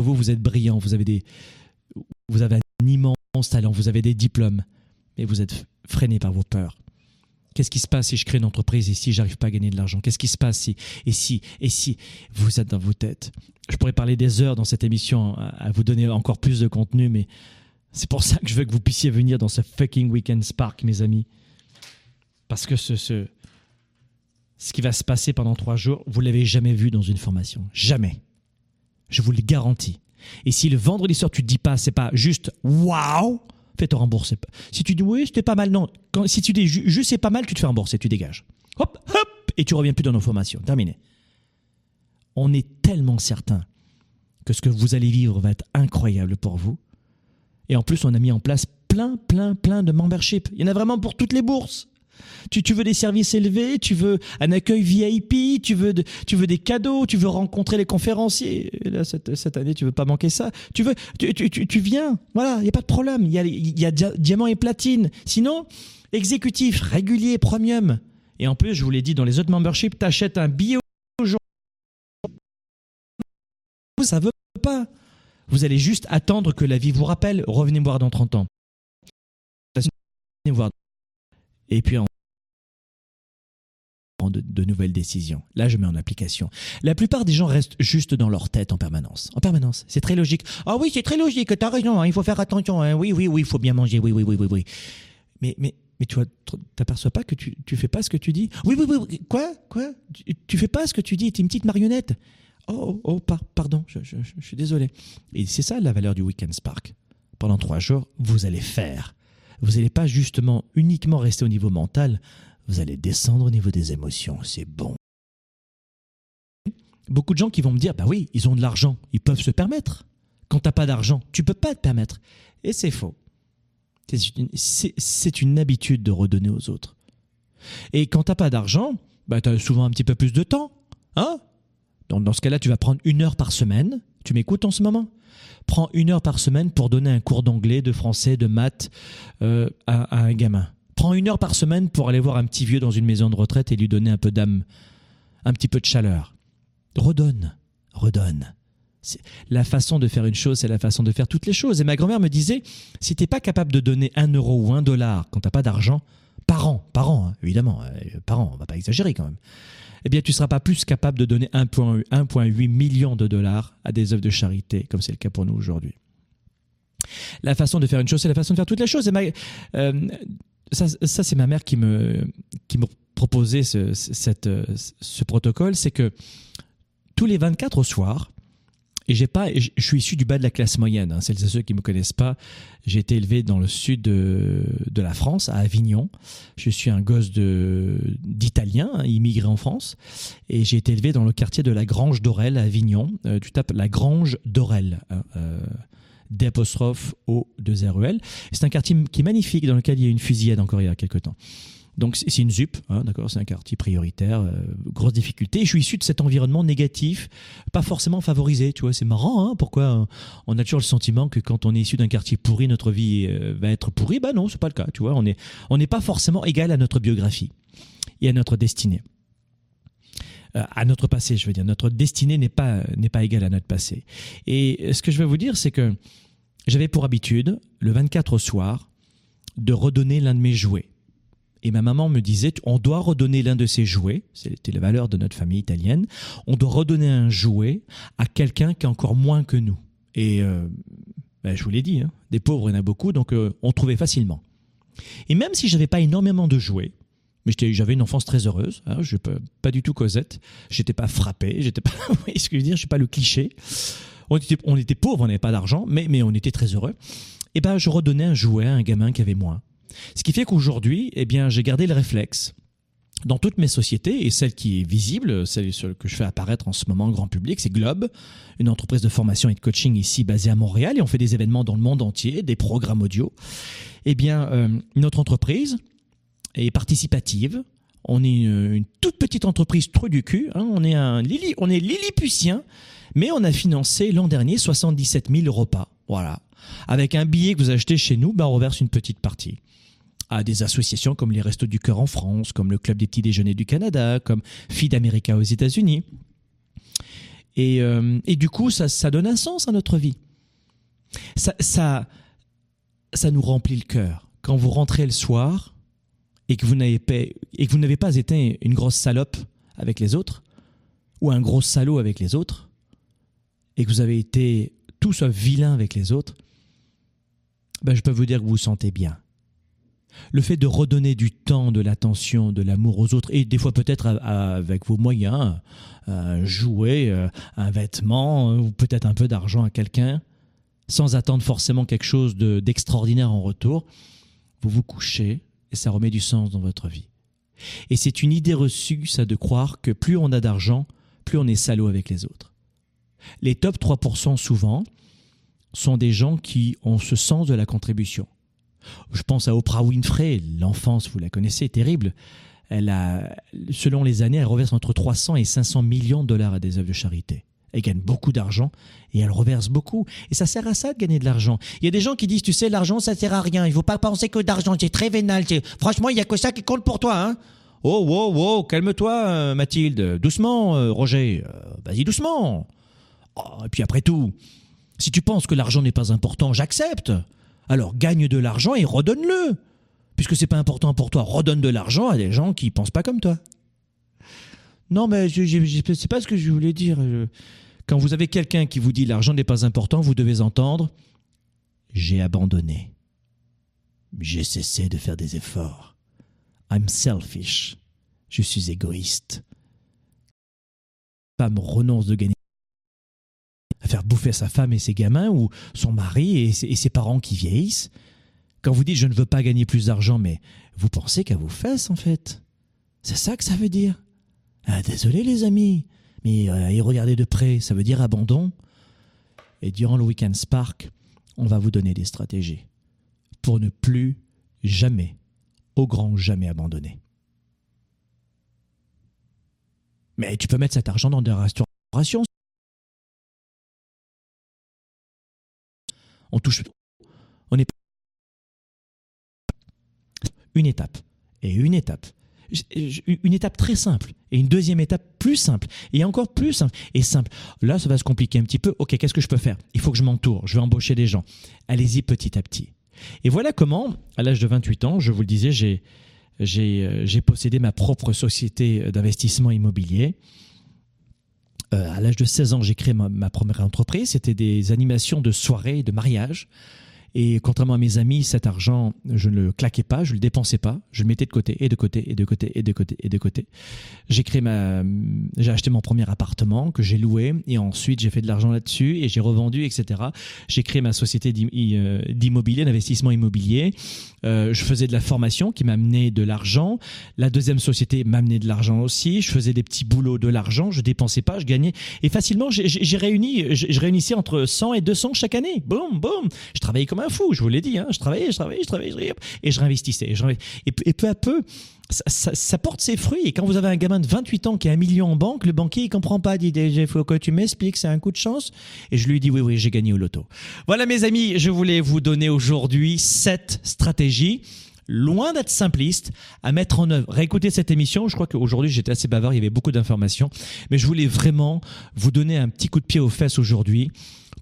vous, vous êtes brillant, vous avez, des, vous avez un immense talent, vous avez des diplômes, mais vous êtes freiné par vos peurs. Qu'est-ce qui se passe si je crée une entreprise et si j'arrive pas à gagner de l'argent? Qu'est-ce qui se passe si et si et si vous êtes dans vos têtes? Je pourrais parler des heures dans cette émission à vous donner encore plus de contenu, mais c'est pour ça que je veux que vous puissiez venir dans ce fucking Weekend Spark, mes amis. Parce que ce, ce, ce qui va se passer pendant trois jours, vous l'avez jamais vu dans une formation. Jamais. Je vous le garantis. Et si le vendredi soir tu te dis pas, c'est pas juste waouh, fais-te rembourser. Si tu dis oui, c'était pas mal, non. Quand, si tu dis juste c'est pas mal, tu te fais rembourser, tu dégages. Hop, hop, et tu reviens plus dans nos formations. Terminé. On est tellement certain que ce que vous allez vivre va être incroyable pour vous et en plus, on a mis en place plein, plein, plein de memberships. Il y en a vraiment pour toutes les bourses. Tu, veux des services élevés, tu veux un accueil VIP, tu veux, tu veux des cadeaux, tu veux rencontrer les conférenciers. cette, année, tu veux pas manquer ça. Tu veux, tu, viens. Voilà, il y a pas de problème. Il y a, diamant et platine. Sinon, exécutif, régulier, premium. Et en plus, je vous l'ai dit, dans les autres memberships, tu achètes un billet aujourd'hui. Ça veut pas. Vous allez juste attendre que la vie vous rappelle. Revenez voir dans 30 ans. Et puis en de, de, nouvelles décisions. Là, je mets en application. La plupart des gens restent juste dans leur tête en permanence. En permanence. C'est très logique. Ah oui, c'est très logique. T'as raison. Hein, il faut faire attention. Hein. Oui, oui, oui, il faut bien manger. Oui, oui, oui, oui, oui. Mais, mais, mais tu t'aperçois pas que tu, tu fais pas ce que tu dis? Oui, oui, oui. Quoi, quoi? Tu, tu fais pas ce que tu dis. T'es une petite marionnette. Oh, oh, oh pardon, je, suis désolé. Et c'est ça la valeur du Weekend Spark. Pendant trois jours, vous allez faire. Vous n'allez pas justement uniquement rester au niveau mental, vous allez descendre au niveau des émotions. C'est bon. Beaucoup de gens qui vont me dire, bah oui, ils ont de l'argent, ils peuvent se permettre. Quand tu n'as pas d'argent, tu peux pas te permettre. Et c'est faux. C'est une, une, habitude de redonner aux autres. Et quand tu n'as pas d'argent, bah, tu as souvent un petit peu plus de temps. Hein? Dans ce cas-là, tu vas prendre une heure par semaine. Tu m'écoutes en ce moment? Prends une heure par semaine pour donner un cours d'anglais, de français, de maths euh, à, un gamin. Prends une heure par semaine pour aller voir un petit vieux dans une maison de retraite et lui donner un peu d'âme, un petit peu de chaleur. Redonne, redonne. La façon de faire une chose, c'est la façon de faire toutes les choses. Et ma grand-mère me disait, si tu n'es pas capable de donner un euro ou un dollar quand tu n'as pas d'argent, par an, par an, hein, évidemment, euh, par an, on va pas exagérer quand même eh bien, tu ne seras pas plus capable de donner 1,8 million de dollars à des œuvres de charité, comme c'est le cas pour nous aujourd'hui. La façon de faire une chose, c'est la façon de faire toutes les choses. Euh, ça, c'est ma mère qui me, qui me proposait ce, ce protocole, c'est que tous les 24 au soir, et j'ai pas, je suis issu du bas de la classe moyenne. Hein. Celles et ceux qui me connaissent pas, j'ai été élevé dans le sud de, de, la France, à Avignon. Je suis un gosse d'Italien, hein, immigré en France, et j'ai été élevé dans le quartier de la Grange d'Orel à Avignon. Euh, tu tapes la Grange d'Orel. Hein, euh, d'apostrophe O de l C'est un quartier qui est magnifique dans lequel il y a une fusillade encore il y a quelques temps. Donc c'est une ZUP, hein, d'accord, c'est un quartier prioritaire, euh, grosse difficulté. je suis issu de cet environnement négatif, pas forcément favorisé, tu vois, c'est marrant, hein, pourquoi euh, on a toujours le sentiment que quand on est issu d'un quartier pourri, notre vie euh, va être pourrie Bah non, c'est pas le cas, tu vois, on n'est on n'est pas forcément égal à notre biographie et à notre destinée. à notre passé, je veux dire, notre destinée n'est pas n'est pas égale à notre passé. Et ce que je veux vous dire, c'est que j'avais pour habitude, le 24 au soir, de redonner l'un de mes jouets et ma maman me disait, on doit redonner l'un de ces jouets, c'était la valeur de notre famille italienne, on doit redonner un jouet à quelqu'un qui est encore moins que nous. Et euh, ben, je vous l'ai dit, hein, des pauvres, il y en a beaucoup, donc euh, on trouvait facilement. Et même si j'avais pas énormément de jouets, mais j'avais une enfance très heureuse, hein, je pas, pas du tout Cosette, j'étais pas frappé, j'étais pas, [laughs] vous ce que je veux dire, je suis pas le cliché. On était, on pauvres, on n'avait pas d'argent, mais, mais on était très heureux. Et ben je redonnais un jouet à un gamin qui avait moins. Ce qui fait qu'aujourd'hui, eh bien, j'ai gardé le réflexe dans toutes mes sociétés, et celle qui est visible, celle que je fais apparaître en ce moment au grand public, c'est Globe, une entreprise de formation et de coaching ici basée à Montréal, et on fait des événements dans le monde entier, des programmes audio. Eh bien, euh, notre entreprise est participative. On est une, toute petite entreprise trop du cul. Hein. on est un on est Lilliputien, mais on a financé l'an dernier 77 000 repas. Voilà. Avec un billet que vous achetez chez nous, ben on reverse une petite partie à des associations comme les Restos du Cœur en France, comme le Club des petits déjeuners du Canada, comme Feed America aux États-Unis. Et, euh, et, du coup, ça, ça, donne un sens à notre vie. Ça, ça, ça nous remplit le cœur. Quand vous rentrez le soir et que vous n'avez pas, pas été une grosse salope avec les autres, ou un gros salaud avec les autres, et que vous avez été tout sauf vilain avec les autres, ben je peux vous dire que vous vous sentez bien. Le fait de redonner du temps, de l'attention, de l'amour aux autres, et des fois peut-être avec vos moyens, un jouet, euh, un vêtement, ou peut-être un peu d'argent à quelqu'un, sans attendre forcément quelque chose d'extraordinaire en retour, vous vous couchez et ça remet du sens dans votre vie. Et c'est une idée reçue, ça, de croire que plus on a d'argent, plus on est salaud avec les autres. Les top 3% souvent sont des gens qui ont ce sens de la contribution. Je pense à Oprah Winfrey, l'enfance, vous la connaissez, terrible. Elle a, selon les années, elle reverse entre 300 et 500 millions de dollars à des œuvres de charité. Elle gagne beaucoup d'argent et elle reverse beaucoup. Et ça sert à ça de gagner de l'argent. Il y a des gens qui disent, tu sais, l'argent, ça sert à rien. Il ne faut pas penser que d'argent. C'est très vénal. Franchement, il n'y a que ça qui compte pour toi. Hein oh, wow, wow, calme-toi, euh, Mathilde. Doucement, euh, Roger. Euh, vas-y, doucement. Oh, et puis après tout, si tu penses que l'argent n'est pas important, j'accepte. Alors gagne de l'argent et redonne-le. Puisque c'est pas important pour toi, redonne de l'argent à des gens qui pensent pas comme toi. Non, mais je, je, sais pas ce que je voulais dire. Quand vous avez quelqu'un qui vous dit l'argent n'est pas important, vous devez entendre J'ai abandonné. J'ai cessé de faire des efforts. I'm selfish. Je suis égoïste. Femme renonce de gagner à faire bouffer sa femme et ses gamins ou son mari et ses, et parents qui vieillissent. Quand vous dites je ne veux pas gagner plus d'argent, mais vous pensez qu'à vos fesses en fait. C'est ça que ça veut dire. Ah, désolé les amis, mais euh, y regarder de près, ça veut dire abandon. Et durant le week-end Spark, on va vous donner des stratégies pour ne plus jamais, au grand jamais abandonner. Mais tu peux mettre cet argent dans des restaurations. On touche. On est une étape et une étape une étape très simple et une deuxième étape plus simple et encore plus simple et simple. Là, ça va se compliquer un petit peu. Ok, qu'est-ce que je peux faire? Il faut que je m'entoure. Je vais embaucher des gens. Allez-y petit à petit. Et voilà comment, à l'âge de 28 ans, je vous le disais, j'ai j'ai euh, possédé ma propre société d'investissement immobilier. Euh, à l'âge de 16 ans, j'ai créé ma, première entreprise. C'était des animations de soirées, de mariage. Et contrairement à mes amis, cet argent, je ne le claquais pas, je ne le dépensais pas, je le mettais de côté et de côté et de côté et de côté et de côté. J'ai créé ma, j'ai acheté mon premier appartement que j'ai loué et ensuite j'ai fait de l'argent là-dessus et j'ai revendu, etc. J'ai créé ma société euh, d'immobilier, d'investissement immobilier. Euh, je faisais de la formation qui m'amenait de l'argent. La deuxième société m'amenait de l'argent aussi. Je faisais des petits boulots de l'argent. Je dépensais pas, je gagnais. Et facilement, j'ai réuni, je réunissais entre 100 et 200 chaque année. Boum, boum. Je travaillais comme un fou, je vous l'ai dit. Hein. Je travaillais, je travaillais, je travaillais, et je réinvestissais. Et, peu à peu, ça, porte ses fruits. Et quand vous avez un gamin de 28 ans qui a un million en banque, le banquier, il comprend pas. Il dit, il faut que tu m'expliques, c'est un coup de chance. Et je lui dis, oui, oui, j'ai gagné au loto. Voilà, mes amis, je voulais vous donner aujourd'hui sept stratégies loin d'être simpliste, à mettre en œuvre. Réécoutez cette émission, je crois qu'aujourd'hui j'étais assez bavard, il y avait beaucoup d'informations, mais je voulais vraiment vous donner un petit coup de pied aux fesses aujourd'hui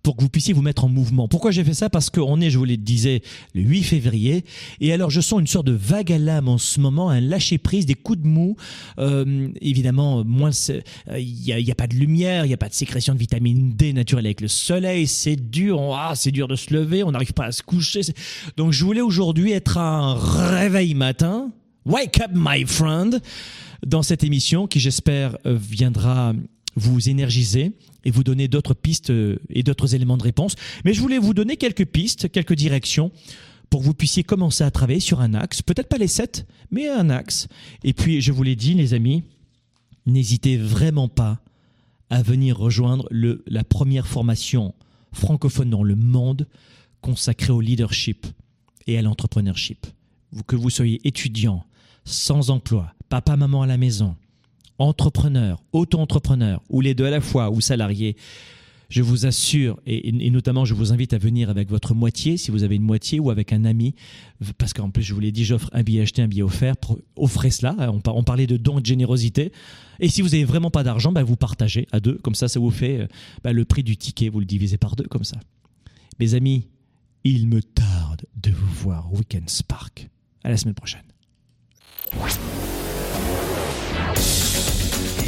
pour que vous puissiez vous mettre en mouvement. Pourquoi j'ai fait ça? Parce qu'on est, je vous le disais, le 8 février, et alors je sens une sorte de vague à l'âme en ce moment, un lâcher prise, des coups de mou. Euh, évidemment, moins il n'y a, pas de lumière, il n'y a pas de sécrétion de vitamine D naturelle avec le soleil, c'est dur, ah, c'est dur de se lever, on n'arrive pas à se coucher. Donc je voulais aujourd'hui être un réveil matin, wake up my friend, dans cette émission qui j'espère viendra vous énergiser et vous donner d'autres pistes euh, et d'autres éléments de réponse. Mais je voulais vous donner quelques pistes, quelques directions pour que vous puissiez commencer à travailler sur un axe. Peut-être pas les sept, mais un axe. Et puis, je vous l'ai dit, les amis, n'hésitez vraiment pas à venir rejoindre la première formation francophone dans le monde consacrée au leadership et à l'entrepreneurship. Que vous soyez étudiant, sans emploi, papa, maman à la maison, entrepreneur, auto-entrepreneur, ou les deux à la fois, ou salarié, je vous assure, et, notamment je vous invite à venir avec votre moitié, si vous avez une moitié, ou avec un ami, parce qu'en plus je vous l'ai dit, j'offre un billet acheté, un billet offert, offrez cela, on, on, parlait de dons et de générosité, et si vous n'avez vraiment pas d'argent, bah, vous partagez à deux, comme ça ça vous fait bah, le prix du ticket, vous le divisez par deux, comme ça. Mes amis, il me tarde de vous voir au Weekend Spark. À la semaine prochaine.